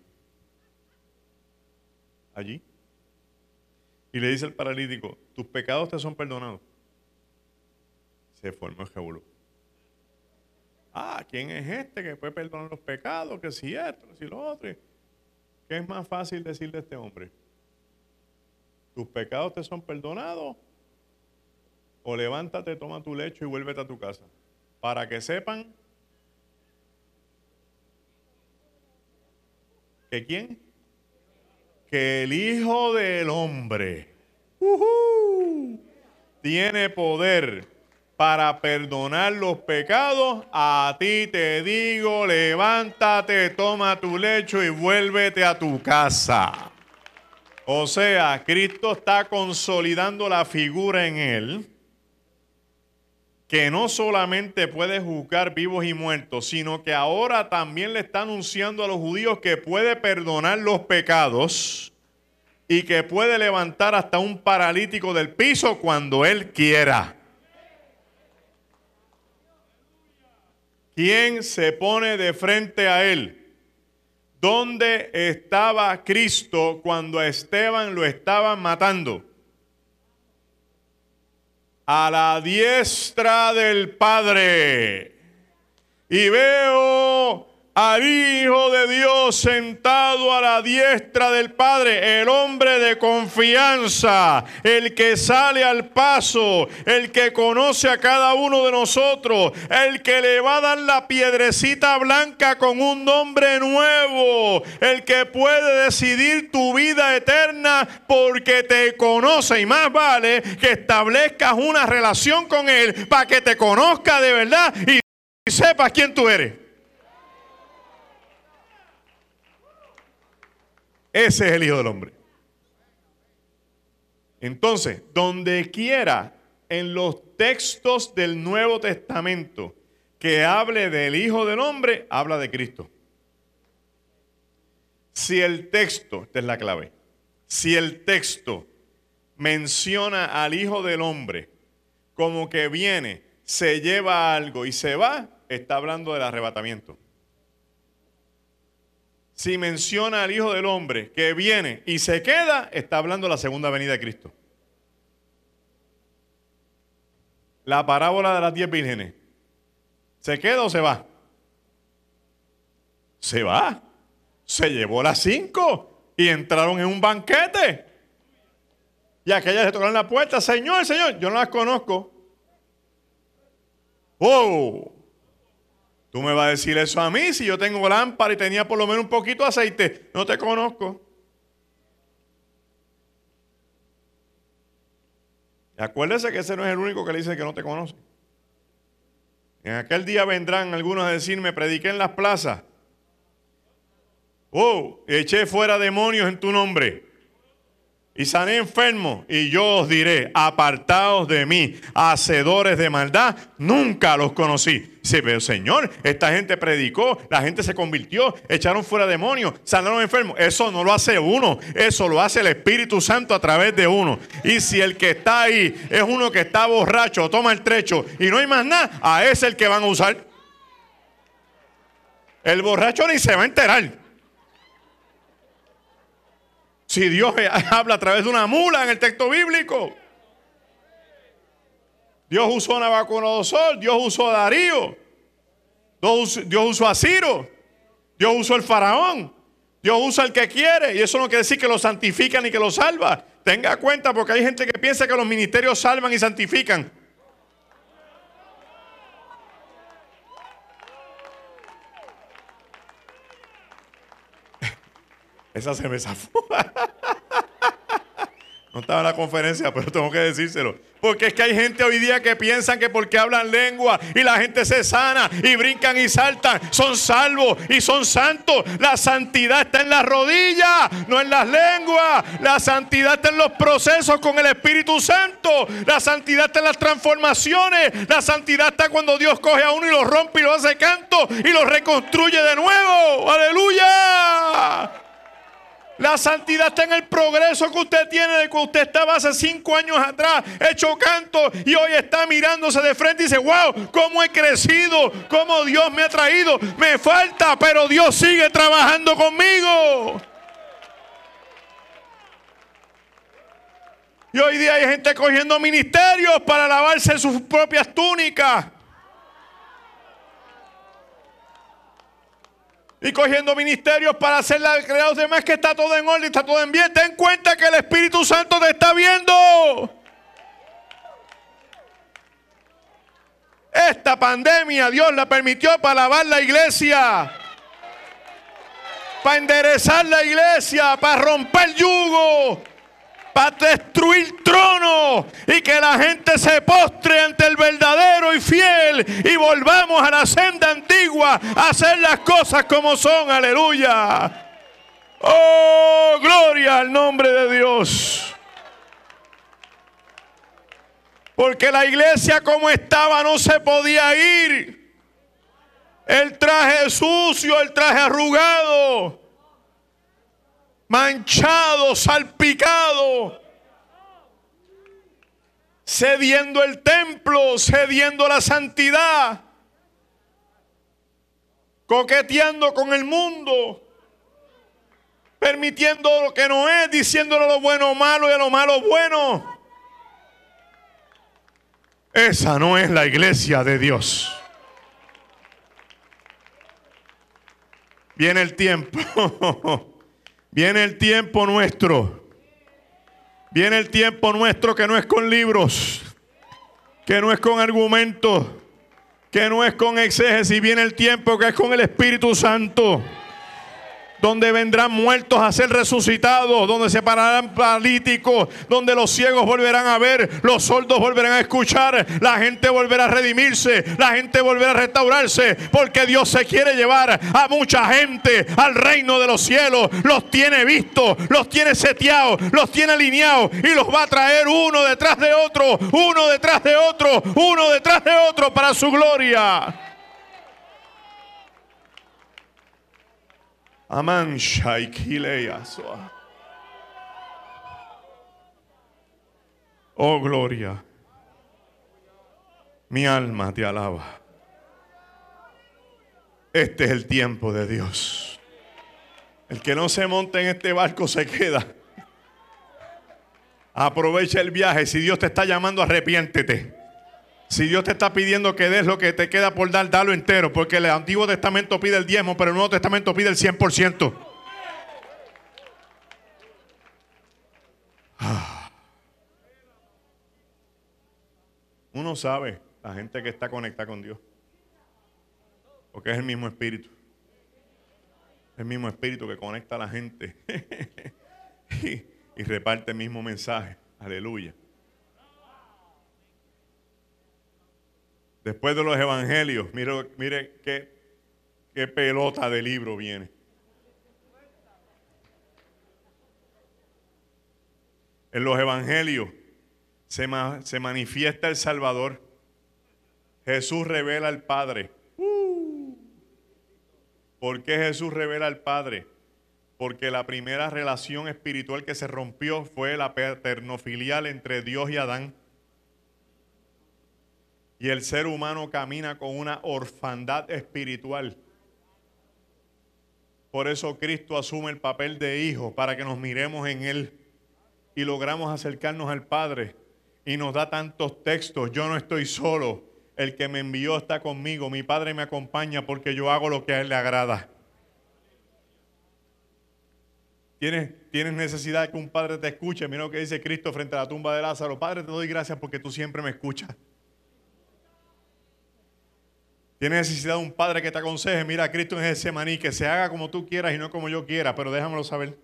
Speaker 1: Allí. Y le dice el paralítico, tus pecados te son perdonados. Se formó el. Ah, ¿quién es este que puede perdonar los pecados? Que si esto, que si lo otro. ¿Qué es más fácil decirle a este hombre? ¿Tus pecados te son perdonados? O levántate, toma tu lecho y vuélvete a tu casa. Para que sepan ¿Que quién? Que el Hijo del Hombre tiene poder para perdonar los pecados. A ti te digo, levántate, toma tu lecho y vuélvete a tu casa. O sea, Cristo está consolidando la figura en él que no solamente puede juzgar vivos y muertos, sino que ahora también le está anunciando a los judíos que puede perdonar los pecados y que puede levantar hasta un paralítico del piso cuando él quiera. ¿Quién se pone de frente a él? ¿Dónde estaba Cristo cuando a Esteban lo estaban matando? A la diestra del Padre. Y veo al Hijo de Dios sentado a la diestra del Padre, el hombre de confianza, el que sale al paso, el que conoce a cada uno de nosotros, el que le va a dar la piedrecita blanca con un nombre nuevo, el que puede decidir tu vida eterna porque te conoce y más vale que establezcas una relación con Él para que te conozca de verdad y sepas quién tú eres. Ese es el Hijo del Hombre. Entonces, donde quiera en los textos del Nuevo Testamento que hable del Hijo del Hombre, habla de Cristo. Si el texto, esta es la clave, si el texto menciona al Hijo del Hombre como que viene, se lleva algo y se va, está hablando del arrebatamiento si menciona al Hijo del Hombre que viene y se queda, está hablando de la segunda venida de Cristo. La parábola de las diez vírgenes. ¿Se queda o se va? Se va. Se llevó las cinco y entraron en un banquete. Y aquellas se tocaron la puerta. Señor, Señor, yo no las conozco. ¡Oh! Tú me vas a decir eso a mí si yo tengo lámpara y tenía por lo menos un poquito de aceite. No te conozco. Y acuérdese que ese no es el único que le dice que no te conoce. En aquel día vendrán algunos a decirme, prediqué en las plazas. Oh, eché fuera demonios en tu nombre y sané enfermo y yo os diré, apartaos de mí, hacedores de maldad, nunca los conocí. Se ve, Señor, esta gente predicó, la gente se convirtió, echaron fuera demonios, sanaron enfermos. Eso no lo hace uno, eso lo hace el Espíritu Santo a través de uno. Y si el que está ahí es uno que está borracho, toma el trecho y no hay más nada, a ese es el que van a usar. El borracho ni se va a enterar. Si Dios habla a través de una mula en el texto bíblico. Dios usó a Nabucodonosor, Dios usó a Darío, Dios usó a Ciro, Dios usó al faraón, Dios usa al que quiere y eso no quiere decir que lo santifica ni que lo salva. Tenga cuenta porque hay gente que piensa que los ministerios salvan y santifican. Esa se me zafó. No estaba en la conferencia, pero tengo que decírselo. Porque es que hay gente hoy día que piensan que porque hablan lengua y la gente se sana y brincan y saltan, son salvos y son santos. La santidad está en las rodillas, no en las lenguas. La santidad está en los procesos con el Espíritu Santo. La santidad está en las transformaciones. La santidad está cuando Dios coge a uno y lo rompe y lo hace canto y lo reconstruye de nuevo. Aleluya. La santidad está en el progreso que usted tiene de que usted estaba hace cinco años atrás, hecho canto y hoy está mirándose de frente y dice, wow, cómo he crecido, cómo Dios me ha traído. Me falta, pero Dios sigue trabajando conmigo. Y hoy día hay gente cogiendo ministerios para lavarse sus propias túnicas. Y cogiendo ministerios para hacer la crear los demás que está todo en orden, está todo en bien. Ten cuenta que el Espíritu Santo te está viendo. Esta pandemia Dios la permitió para lavar la iglesia, para enderezar la iglesia, para romper yugo, para destruir tronos y que la gente se postre ante el verdadero y fiel y volvamos a la senda antigua a hacer las cosas como son. Aleluya. Oh, gloria al nombre de Dios. Porque la iglesia como estaba no se podía ir. El traje sucio, el traje arrugado manchado, salpicado, cediendo el templo, cediendo la santidad. coqueteando con el mundo, permitiendo lo que no es, diciéndole lo bueno malo y a lo malo bueno. Esa no es la iglesia de Dios. Viene el tiempo. Viene el tiempo nuestro. Viene el tiempo nuestro que no es con libros, que no es con argumentos, que no es con exégesis. Viene el tiempo que es con el Espíritu Santo donde vendrán muertos a ser resucitados, donde se pararán paralíticos, donde los ciegos volverán a ver, los sordos volverán a escuchar, la gente volverá a redimirse, la gente volverá a restaurarse, porque Dios se quiere llevar a mucha gente al reino de los cielos, los tiene vistos, los tiene seteados, los tiene alineados y los va a traer uno detrás de otro, uno detrás de otro, uno detrás de otro para su gloria. Aman Oh gloria. Mi alma te alaba. Este es el tiempo de Dios. El que no se monte en este barco se queda. Aprovecha el viaje. Si Dios te está llamando, arrepiéntete. Si Dios te está pidiendo que des lo que te queda por dar, dalo entero. Porque el Antiguo Testamento pide el diezmo, pero el Nuevo Testamento pide el 100%. Ah. Uno sabe, la gente que está conectada con Dios. Porque es el mismo espíritu. El mismo espíritu que conecta a la gente y reparte el mismo mensaje. Aleluya. Después de los evangelios, mire, mire qué, qué pelota de libro viene. En los evangelios se, se, manifiesta el Salvador. Jesús revela al Padre. ¿Por qué Jesús revela al Padre? Porque la primera relación espiritual que se rompió fue la paternofilial entre Dios y Adán. Y el ser humano camina con una orfandad espiritual. Por eso Cristo asume el papel de hijo para que nos miremos en Él y logramos acercarnos al Padre. Y nos da tantos textos. Yo no estoy solo. El que me envió está conmigo. Mi Padre me acompaña porque yo hago lo que a Él le agrada. ¿Tienes, tienes necesidad de que un Padre te escuche. Mira lo que dice Cristo frente a la tumba de Lázaro. Padre, te doy gracias porque tú siempre me escuchas. Tiene necesidad de un padre que te aconseje, mira, Cristo en ese maní, que se haga como tú quieras y no como yo quiera, pero déjamelo saber.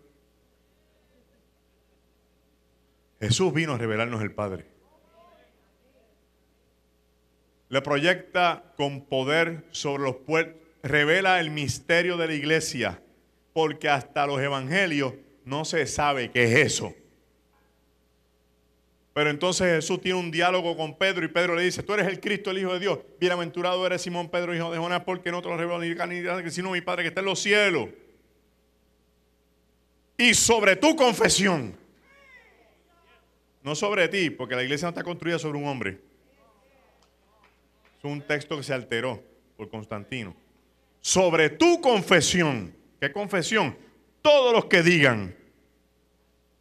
Speaker 1: Jesús vino a revelarnos el Padre. Le proyecta con poder sobre los pueblos, revela el misterio de la iglesia, porque hasta los evangelios no se sabe qué es eso. Pero entonces Jesús tiene un diálogo con Pedro y Pedro le dice, tú eres el Cristo, el Hijo de Dios. Bienaventurado eres Simón Pedro, hijo de Jonás, porque no te lo reveló ni carne sino mi Padre que está en los cielos. Y sobre tu confesión, no sobre ti, porque la iglesia no está construida sobre un hombre. Es un texto que se alteró por Constantino. Sobre tu confesión, ¿qué confesión? Todos los que digan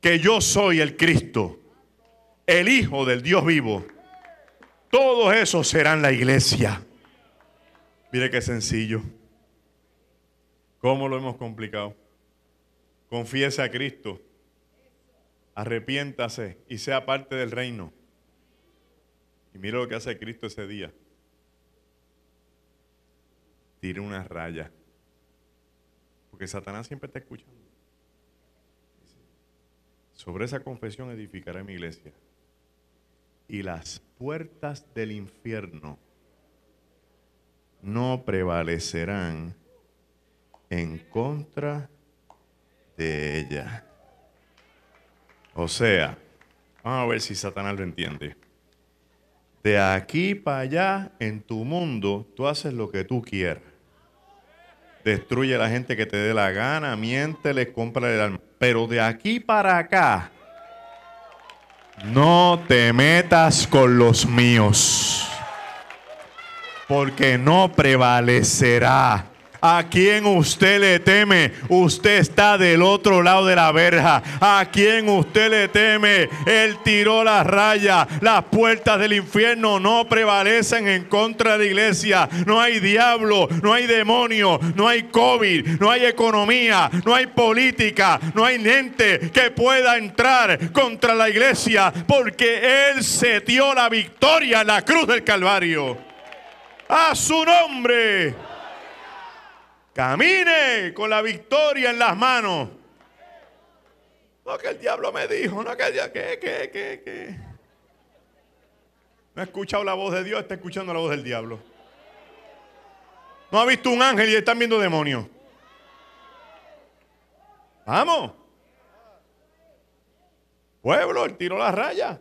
Speaker 1: que yo soy el Cristo el Hijo del Dios vivo, todos esos serán la iglesia. Mire qué sencillo. ¿Cómo lo hemos complicado? Confiese a Cristo, arrepiéntase y sea parte del reino. Y mire lo que hace Cristo ese día. Tire una raya. Porque Satanás siempre está escuchando. Sobre esa confesión edificaré mi iglesia y las puertas del infierno no prevalecerán en contra de ella. O sea, vamos a ver si Satanás lo entiende. De aquí para allá, en tu mundo, tú haces lo que tú quieras. Destruye a la gente que te dé la gana, miéntele, compra el alma. Pero de aquí para acá, no te metas con los míos, porque no prevalecerá ¿A quién usted le teme? Usted está del otro lado de la verja. ¿A quién usted le teme? Él tiró la raya. Las puertas del infierno no prevalecen en contra de la iglesia. No hay diablo, no hay demonio, no hay COVID, no hay economía, no hay política, no hay ente que pueda entrar contra la iglesia porque Él se dio la victoria en la cruz del Calvario. A su nombre. Camine con la victoria en las manos. No que el diablo me dijo, no que el diablo, ¿qué, qué, qué, qué? No ha escuchado la voz de Dios, está escuchando la voz del diablo. No ha visto un ángel y están viendo demonios. Vamos. Pueblo, él tiró la raya.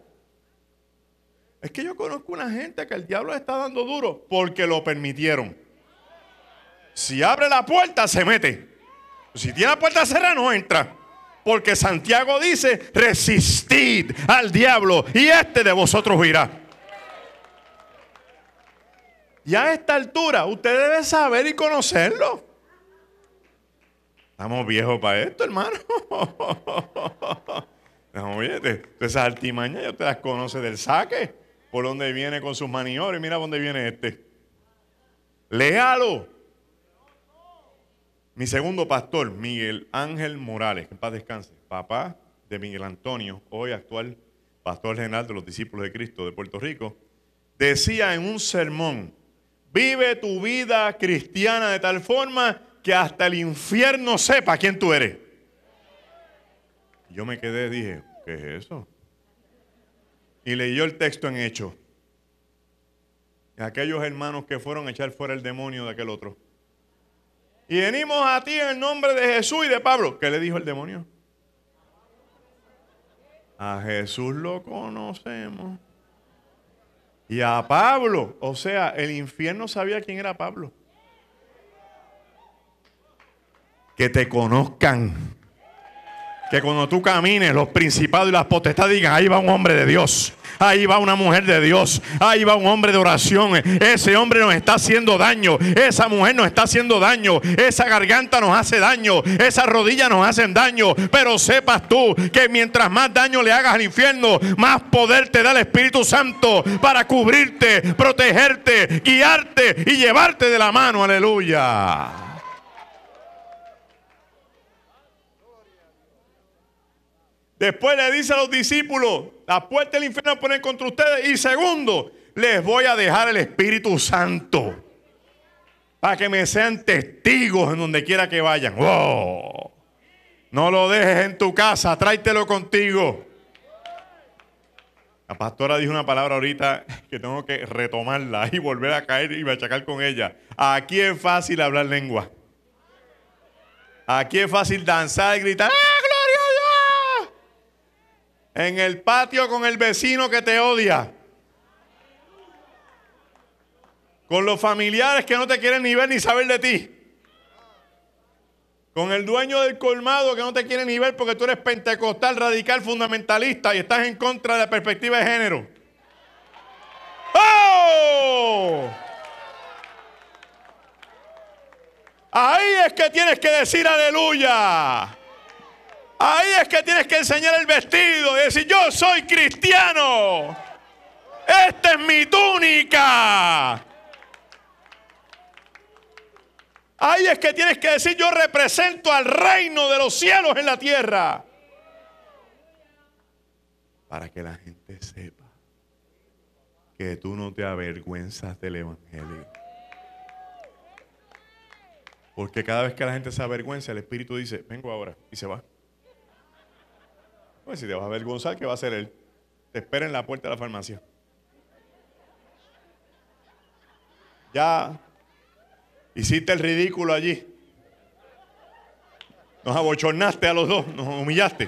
Speaker 1: Es que yo conozco una gente que el diablo está dando duro porque lo permitieron. Si abre la puerta, se mete. Si tiene la puerta cerrada, no entra. Porque Santiago dice, resistid al diablo y este de vosotros huirá. Y a esta altura, usted debe saber y conocerlo. Estamos viejos para esto, hermano. Esas artimañas ya usted las conoce del saque. Por donde viene con sus maniobras. Mira dónde viene este. Léalo. Mi segundo pastor, Miguel Ángel Morales, en paz descanse, papá de Miguel Antonio, hoy actual pastor general de los discípulos de Cristo de Puerto Rico, decía en un sermón, vive tu vida cristiana de tal forma que hasta el infierno sepa quién tú eres. Yo me quedé, dije, ¿qué es eso? Y leyó el texto en Hecho. Aquellos hermanos que fueron a echar fuera el demonio de aquel otro. Y venimos a ti en el nombre de Jesús y de Pablo. ¿Qué le dijo el demonio? A Jesús lo conocemos. Y a Pablo, o sea, el infierno sabía quién era Pablo. Que te conozcan. Que cuando tú camines, los principados y las potestades digan, ahí va un hombre de Dios. Ahí va una mujer de Dios. Ahí va un hombre de oración. Ese hombre nos está haciendo daño. Esa mujer nos está haciendo daño. Esa garganta nos hace daño. Esas rodillas nos hacen daño. Pero sepas tú que mientras más daño le hagas al infierno, más poder te da el Espíritu Santo para cubrirte, protegerte, guiarte y llevarte de la mano. Aleluya. Después le dice a los discípulos, la puerta del infierno poner contra ustedes. Y segundo, les voy a dejar el Espíritu Santo. Para que me sean testigos en donde quiera que vayan. No lo dejes en tu casa, tráetelo contigo. La pastora dijo una palabra ahorita que tengo que retomarla y volver a caer y machacar con ella. Aquí es fácil hablar lengua. Aquí es fácil danzar y gritar. En el patio con el vecino que te odia. Con los familiares que no te quieren ni ver ni saber de ti. Con el dueño del colmado que no te quiere ni ver porque tú eres pentecostal, radical, fundamentalista y estás en contra de la perspectiva de género. ¡Oh! Ahí es que tienes que decir aleluya. Ahí es que tienes que enseñar el vestido y decir, yo soy cristiano. Esta es mi túnica. Ahí es que tienes que decir, yo represento al reino de los cielos en la tierra. Para que la gente sepa que tú no te avergüenzas del Evangelio. Porque cada vez que la gente se avergüenza, el Espíritu dice, vengo ahora y se va. Pues si te vas a avergonzar, ¿qué va a hacer él? Te espera en la puerta de la farmacia. Ya hiciste el ridículo allí. Nos abochornaste a los dos, nos humillaste.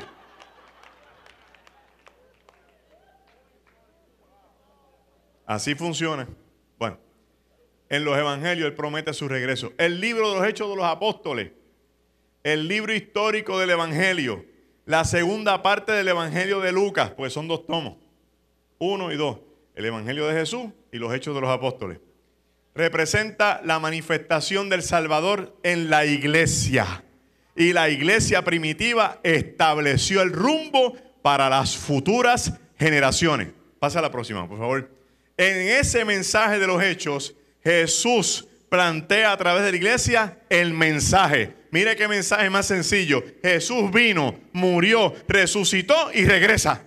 Speaker 1: Así funciona. Bueno, en los evangelios Él promete su regreso. El libro de los Hechos de los Apóstoles, el libro histórico del Evangelio, la segunda parte del Evangelio de Lucas, pues son dos tomos, uno y dos, el Evangelio de Jesús y los Hechos de los Apóstoles. representa la manifestación del Salvador en la iglesia. Y la iglesia primitiva estableció el rumbo para las futuras generaciones. Pasa a la próxima, por favor. En ese mensaje de los hechos, Jesús plantea a través de la iglesia el mensaje. Mire qué mensaje más sencillo. Jesús vino, murió, resucitó y regresa.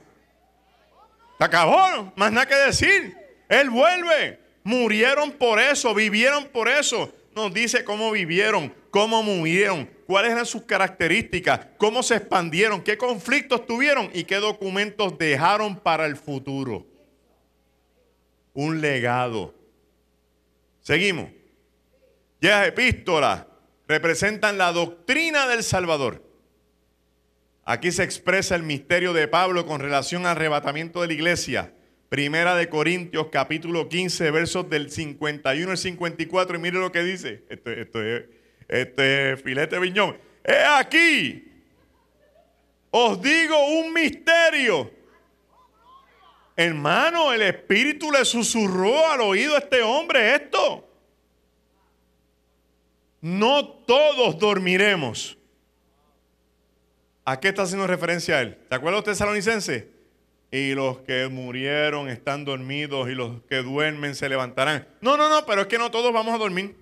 Speaker 1: Se acabó, más nada que decir. Él vuelve. Murieron por eso, vivieron por eso. Nos dice cómo vivieron, cómo murieron, cuáles eran sus características, cómo se expandieron, qué conflictos tuvieron y qué documentos dejaron para el futuro. Un legado. Seguimos. Ya las epístolas representan la doctrina del Salvador. Aquí se expresa el misterio de Pablo con relación al arrebatamiento de la iglesia. Primera de Corintios, capítulo 15, versos del 51 al 54. Y mire lo que dice. Esto, es este filete viñón. He aquí. Os digo un misterio. Hermano, el Espíritu le susurró al oído a este hombre esto. No todos dormiremos. ¿A qué está haciendo referencia él? ¿Se acuerda usted, salonicense? Y los que murieron están dormidos y los que duermen se levantarán. No, no, no, pero es que no todos vamos a dormir.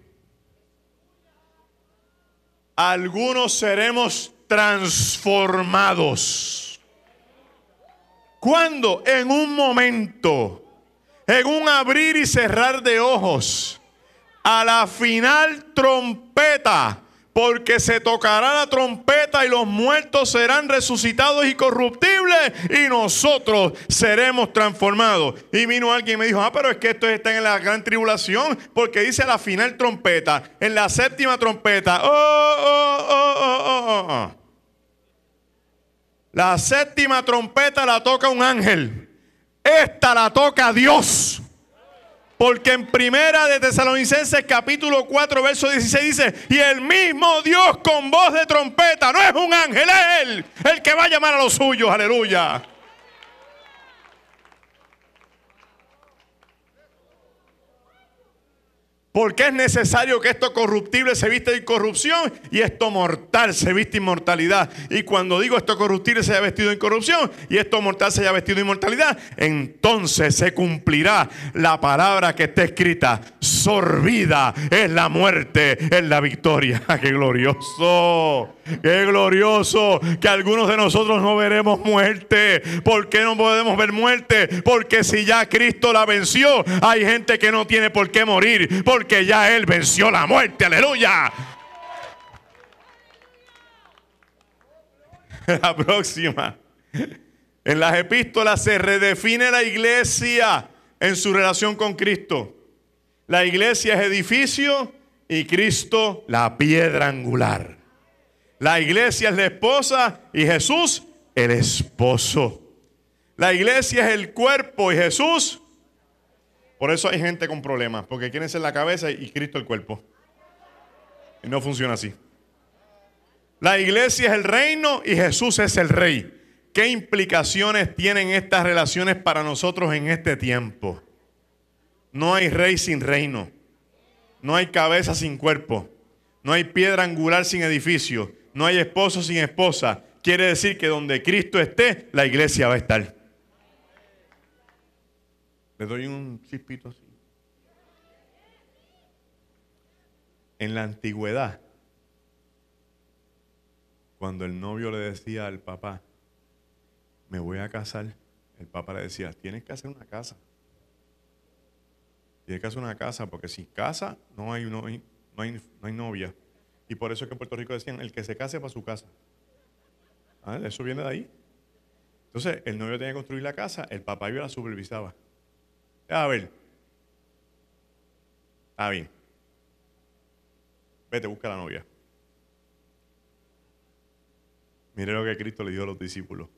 Speaker 1: Algunos seremos transformados. ¿Cuándo? En un momento, en un abrir y cerrar de ojos, a la final trompeta porque se tocará la trompeta y los muertos serán resucitados y corruptibles y nosotros seremos transformados. Y vino alguien y me dijo, ah, pero es que esto está en la gran tribulación, porque dice la final trompeta, en la séptima trompeta. Oh, oh, oh, oh, oh, oh. La séptima trompeta la toca un ángel. Esta la toca Dios. Porque en primera de Tesalonicenses capítulo 4 verso 16 dice, y el mismo Dios con voz de trompeta, no es un ángel, es Él el que va a llamar a los suyos, aleluya. Porque es necesario que esto corruptible se viste de incorrupción y esto mortal se viste inmortalidad. Y cuando digo esto corruptible se haya vestido de incorrupción y esto mortal se haya vestido de inmortalidad, entonces se cumplirá la palabra que está escrita. Sorbida es la muerte, es la victoria. ¡Qué glorioso! Qué glorioso que algunos de nosotros no veremos muerte. ¿Por qué no podemos ver muerte? Porque si ya Cristo la venció, hay gente que no tiene por qué morir. Ya Él venció la muerte. Aleluya. La próxima. En las epístolas se redefine la iglesia en su relación con Cristo. La iglesia es edificio y Cristo la piedra angular. La iglesia es la esposa y Jesús el esposo. La iglesia es el cuerpo y Jesús. Por eso hay gente con problemas, porque quieren ser la cabeza y Cristo el cuerpo. Y no funciona así. La iglesia es el reino y Jesús es el rey. ¿Qué implicaciones tienen estas relaciones para nosotros en este tiempo? No hay rey sin reino. No hay cabeza sin cuerpo. No hay piedra angular sin edificio no hay esposo sin esposa. Quiere decir que donde Cristo esté, la iglesia va a estar. Le doy un chispito así. En la antigüedad, cuando el novio le decía al papá, me voy a casar, el papá le decía, tienes que hacer una casa. Tienes que hacer una casa, porque sin casa no hay, no hay, no hay novia. Y por eso es que en Puerto Rico decían, el que se case para su casa. Ah, eso viene de ahí. Entonces, el novio tenía que construir la casa, el papá yo la supervisaba. A ver. Está bien. Vete, busca la novia. Mire lo que Cristo le dio a los discípulos.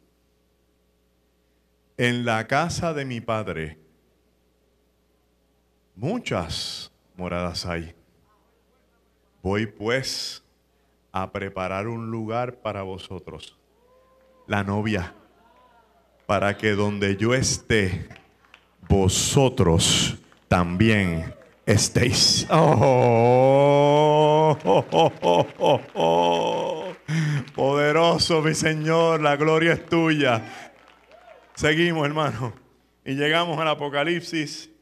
Speaker 1: En la casa de mi padre muchas moradas hay. Voy pues a preparar un lugar para vosotros, la novia, para que donde yo esté, vosotros también estéis. Oh, oh, oh, Poderoso mi Señor, la gloria es tuya. Seguimos, hermano. Y llegamos al Apocalipsis,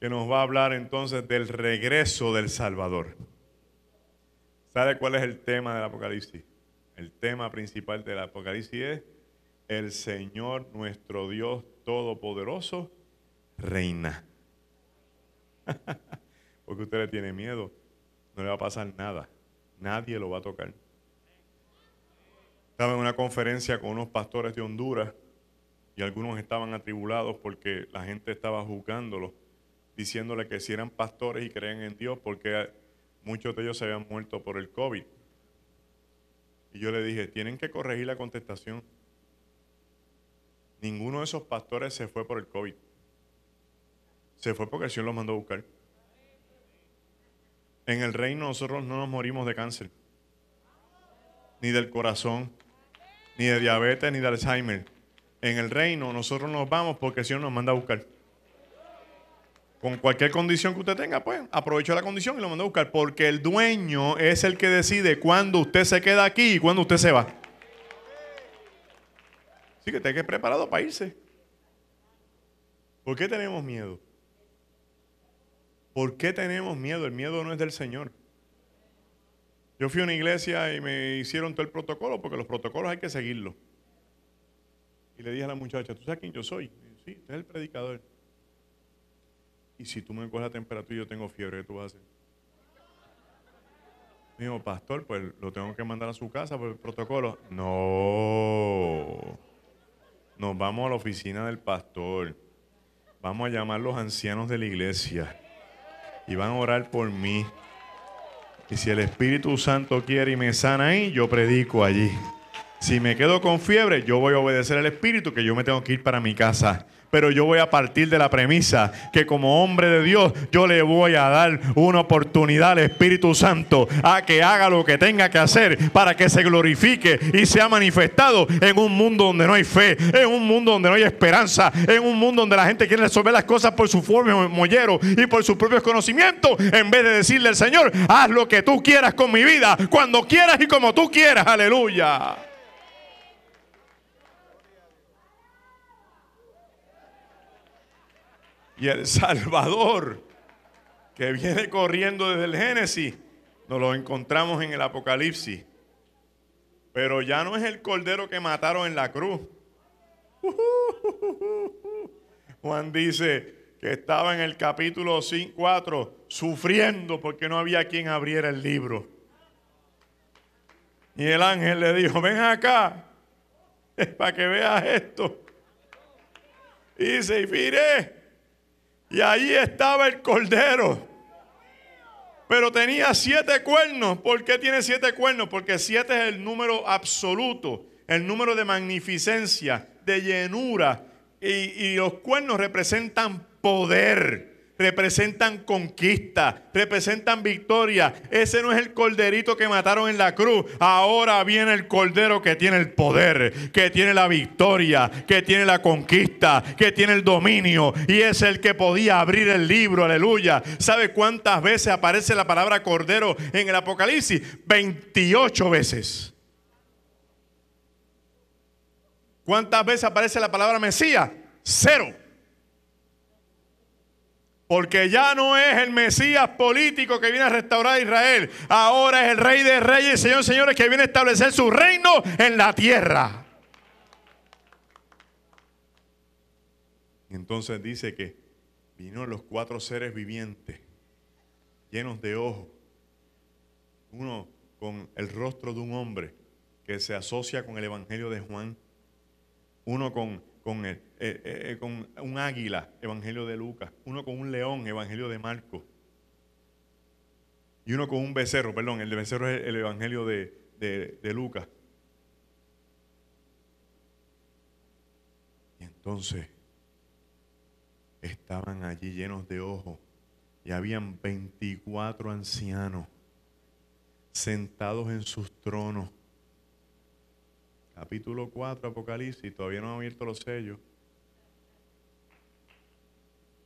Speaker 1: que nos va a hablar entonces del regreso del Salvador. ¿Sabe cuál es el tema del Apocalipsis? El tema principal del Apocalipsis es el Señor nuestro Dios Todopoderoso reina. Porque usted le tiene miedo, no le va a pasar nada. Nadie lo va a tocar. Estaba en una conferencia con unos pastores de Honduras y algunos estaban atribulados porque la gente estaba juzgándolos, diciéndole que si eran pastores y creían en Dios, porque muchos de ellos se habían muerto por el COVID. Y yo le dije, tienen que corregir la contestación. Ninguno de esos pastores se fue por el COVID. Se fue porque el Señor los mandó a buscar. En el reino nosotros no nos morimos de cáncer, ni del corazón, ni de diabetes, ni de Alzheimer. En el reino nosotros nos vamos porque el Señor nos manda a buscar. Con cualquier condición que usted tenga, pues aprovecho la condición y lo manda a buscar. Porque el dueño es el que decide cuándo usted se queda aquí y cuándo usted se va. Así que usted que preparado para irse. ¿Por qué tenemos miedo? ¿Por qué tenemos miedo? El miedo no es del Señor. Yo fui a una iglesia y me hicieron todo el protocolo porque los protocolos hay que seguirlos. Y le dije a la muchacha, ¿tú sabes quién yo soy? sí, usted es el predicador. Y si tú me coges la temperatura y yo tengo fiebre, ¿qué tú vas a hacer? Me dijo, pastor, pues lo tengo que mandar a su casa por el protocolo. No. Nos vamos a la oficina del pastor. Vamos a llamar a los ancianos de la iglesia y van a orar por mí. Y si el Espíritu Santo quiere y me sana ahí, yo predico allí. Si me quedo con fiebre, yo voy a obedecer al Espíritu que yo me tengo que ir para mi casa pero yo voy a partir de la premisa que como hombre de Dios yo le voy a dar una oportunidad al Espíritu Santo a que haga lo que tenga que hacer para que se glorifique y sea manifestado en un mundo donde no hay fe, en un mundo donde no hay esperanza, en un mundo donde la gente quiere resolver las cosas por su forma mollero y por sus propios conocimientos, en vez de decirle al Señor, haz lo que tú quieras con mi vida, cuando quieras y como tú quieras, aleluya. Y el Salvador, que viene corriendo desde el Génesis, nos lo encontramos en el Apocalipsis. Pero ya no es el cordero que mataron en la cruz. Juan dice que estaba en el capítulo 4 sufriendo porque no había quien abriera el libro. Y el ángel le dijo, ven acá, es para que veas esto. Y dice, y mire, y ahí estaba el cordero. Pero tenía siete cuernos. ¿Por qué tiene siete cuernos? Porque siete es el número absoluto, el número de magnificencia, de llenura. Y, y los cuernos representan poder representan conquista, representan victoria. Ese no es el corderito que mataron en la cruz. Ahora viene el cordero que tiene el poder, que tiene la victoria, que tiene la conquista, que tiene el dominio. Y es el que podía abrir el libro, aleluya. ¿Sabe cuántas veces aparece la palabra cordero en el Apocalipsis? 28 veces. ¿Cuántas veces aparece la palabra Mesías? Cero. Porque ya no es el Mesías político que viene a restaurar a Israel. Ahora es el Rey de Reyes, Señor, señores, que viene a establecer su reino en la tierra. Y entonces dice que vinieron los cuatro seres vivientes, llenos de ojos. Uno con el rostro de un hombre que se asocia con el Evangelio de Juan. Uno con con, eh, eh, eh, con un águila, Evangelio de Lucas, uno con un león, Evangelio de Marcos, y uno con un becerro, perdón, el de becerro es el Evangelio de, de Lucas. Y entonces estaban allí llenos de ojos y habían 24 ancianos sentados en sus tronos capítulo 4, Apocalipsis, todavía no han abierto los sellos.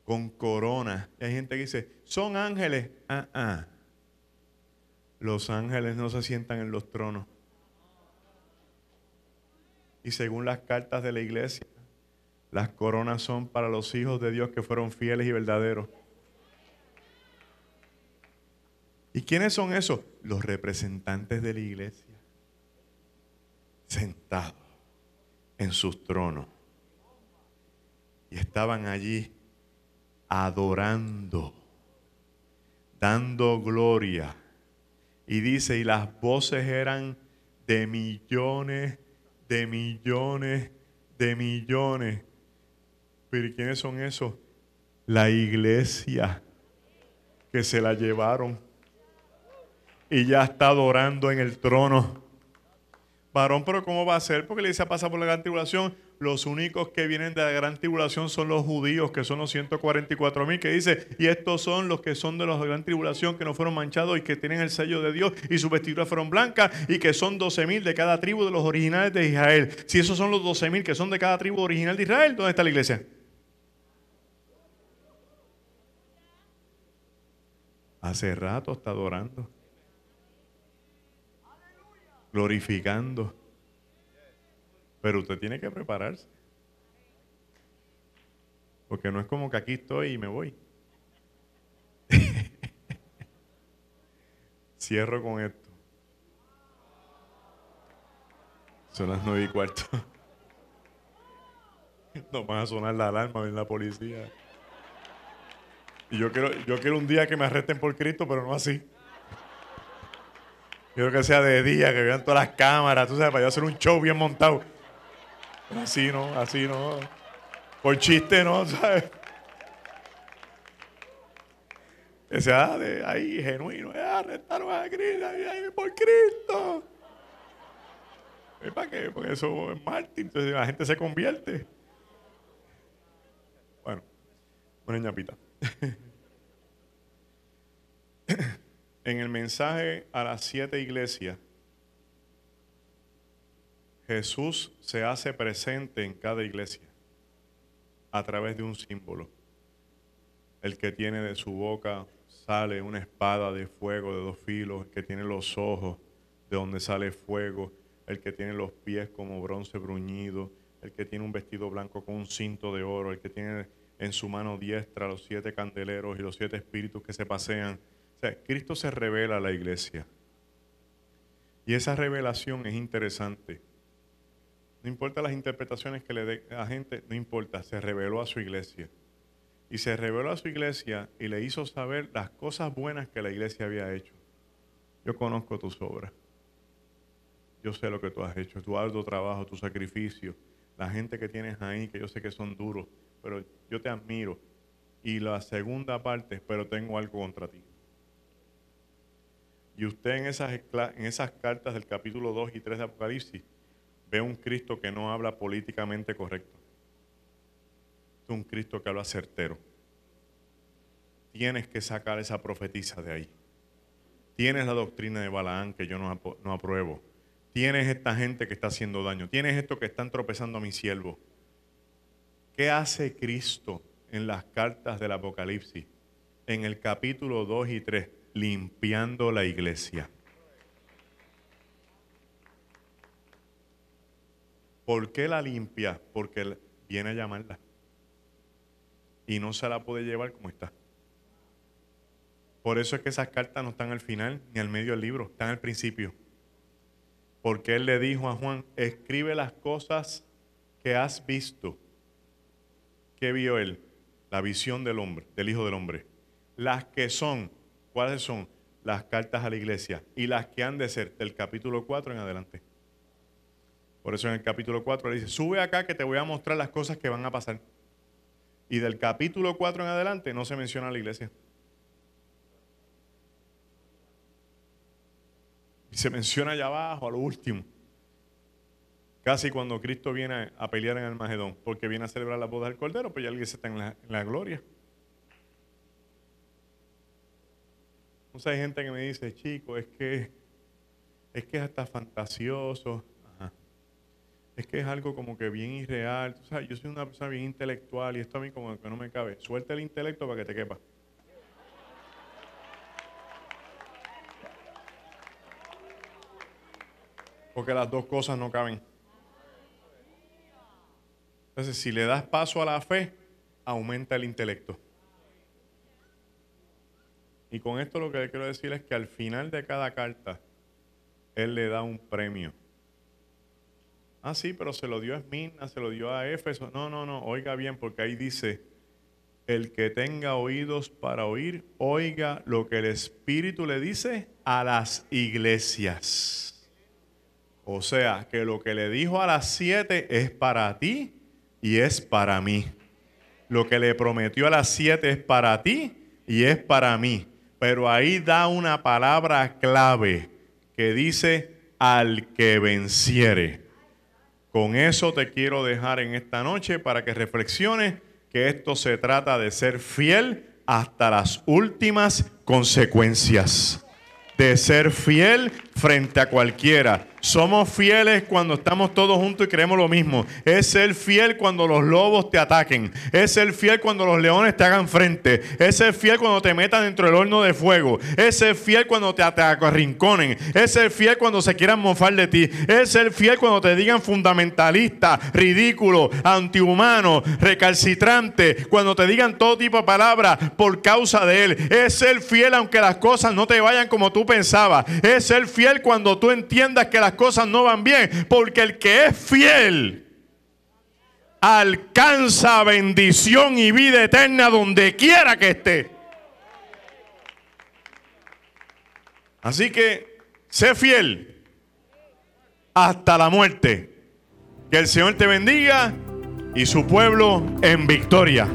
Speaker 1: con corona. Hay gente que dice, son ángeles. Ah, ah. Los ángeles no se sientan en los tronos. Y según las cartas de la iglesia, las coronas son para los hijos de Dios que fueron fieles y verdaderos. ¿Y quiénes son esos? Los representantes de la iglesia. Sentados en sus tronos. Y estaban allí adorando, dando gloria. Y dice, y las voces eran de millones, de millones, de millones. Pero ¿quiénes son esos? La iglesia que se la llevaron y ya está adorando en el trono. Varón, pero ¿cómo va a ser? Porque le dice pasa por la gran tribulación. Los únicos que vienen de la gran tribulación son los judíos, que son los 144 mil, que dice, y estos son los que son de la gran tribulación, que no fueron manchados y que tienen el sello de Dios, y sus vestiduras fueron blancas, y que son 12 mil de cada tribu de los originales de Israel. Si esos son los 12 mil que son de cada tribu original de Israel, ¿dónde está la iglesia? Hace rato está adorando glorificando. Pero usted tiene que prepararse. Porque no es como que aquí estoy y me voy. Cierro con esto. Son las nueve y cuarto. No van a sonar la alarma en la policía. Y yo quiero, yo quiero un día que me arresten por Cristo, pero no así. Quiero que sea de día, que vean todas las cámaras, tú sabes, para yo hacer un show bien montado. Así no, así no. Por chiste no, ¿sabes? Que sea de ahí genuino. Eh, arrestaron a Cristo, por Cristo. ¿Y para qué? Porque eso es Martín, entonces la gente se convierte. Bueno, una ñapita. en el mensaje a las siete iglesias, Jesús se hace presente en cada iglesia a través de un símbolo. El que tiene de su boca sale una espada de fuego de dos filos, el que tiene los ojos de donde sale fuego, el que tiene los pies como bronce bruñido, el que tiene un vestido blanco con un cinto de oro, el que tiene en su mano diestra los siete candeleros y los siete espíritus que se pasean Cristo se revela a la iglesia. Y esa revelación es interesante. No importa las interpretaciones que le dé a la gente, no importa, se reveló a su iglesia. Y se reveló a su iglesia y le hizo saber las cosas buenas que la iglesia había hecho. Yo conozco tus obras. Yo sé lo que tú has hecho, tu arduo trabajo, tu sacrificio, la gente que tienes ahí, que yo sé que son duros, pero yo te admiro. Y la segunda parte, pero tengo algo contra ti. Y usted en esas, en esas cartas del capítulo 2 y 3 de Apocalipsis ve un Cristo que no habla políticamente correcto. Es un Cristo que habla certero. Tienes que sacar esa profetisa de ahí. Tienes la doctrina de Balaán que yo no, no apruebo. Tienes esta gente que está haciendo daño. Tienes esto que están tropezando a mi siervo. ¿Qué hace Cristo en las cartas del Apocalipsis? En el capítulo 2 y 3 limpiando la iglesia. ¿Por qué la limpia? Porque viene a llamarla. Y no se la puede llevar como está. Por eso es que esas cartas no están al final ni al medio del libro, están al principio. Porque él le dijo a Juan, escribe las cosas que has visto. ¿Qué vio él? La visión del hombre, del Hijo del Hombre. Las que son ¿Cuáles son las cartas a la iglesia? Y las que han de ser del capítulo 4 en adelante. Por eso en el capítulo 4 le dice, sube acá que te voy a mostrar las cosas que van a pasar. Y del capítulo 4 en adelante no se menciona la iglesia. Se menciona allá abajo, a lo último. Casi cuando Cristo viene a pelear en el Magedón, porque viene a celebrar la boda del Cordero, pues ya alguien está en la gloria. Entonces hay gente que me dice, chico, es que es que es hasta fantasioso. es que es algo como que bien irreal. O sea, yo soy una persona bien intelectual y esto a mí como que no me cabe. Suelta el intelecto para que te quepa. Porque las dos cosas no caben. Entonces, si le das paso a la fe, aumenta el intelecto. Y con esto lo que le quiero decir es que al final de cada carta, él le da un premio. Ah, sí, pero se lo dio a Esmina, se lo dio a Éfeso. No, no, no, oiga bien, porque ahí dice, el que tenga oídos para oír, oiga lo que el Espíritu le dice a las iglesias. O sea, que lo que le dijo a las siete es para ti y es para mí. Lo que le prometió a las siete es para ti y es para mí. Pero ahí da una palabra clave que dice al que venciere. Con eso te quiero dejar en esta noche para que reflexiones que esto se trata de ser fiel hasta las últimas consecuencias. De ser fiel frente a cualquiera. Somos fieles cuando estamos todos juntos y creemos lo mismo. Es ser fiel cuando los lobos te ataquen. Es ser fiel cuando los leones te hagan frente. Es ser fiel cuando te metan dentro del horno de fuego. Es ser fiel cuando te, arrinconen. Es ser fiel cuando se quieran mofar de ti. Es ser fiel cuando te digan fundamentalista, ridículo, antihumano, recalcitrante. Cuando te digan todo tipo de palabras por causa de él. Es ser fiel aunque las cosas no te vayan como tú pensabas. Es ser fiel cuando tú entiendas que cosas no van bien, porque el que es fiel alcanza bendición y vida eterna donde quiera que esté. Así que sé fiel hasta la muerte. Que el Señor te bendiga y su pueblo en victoria.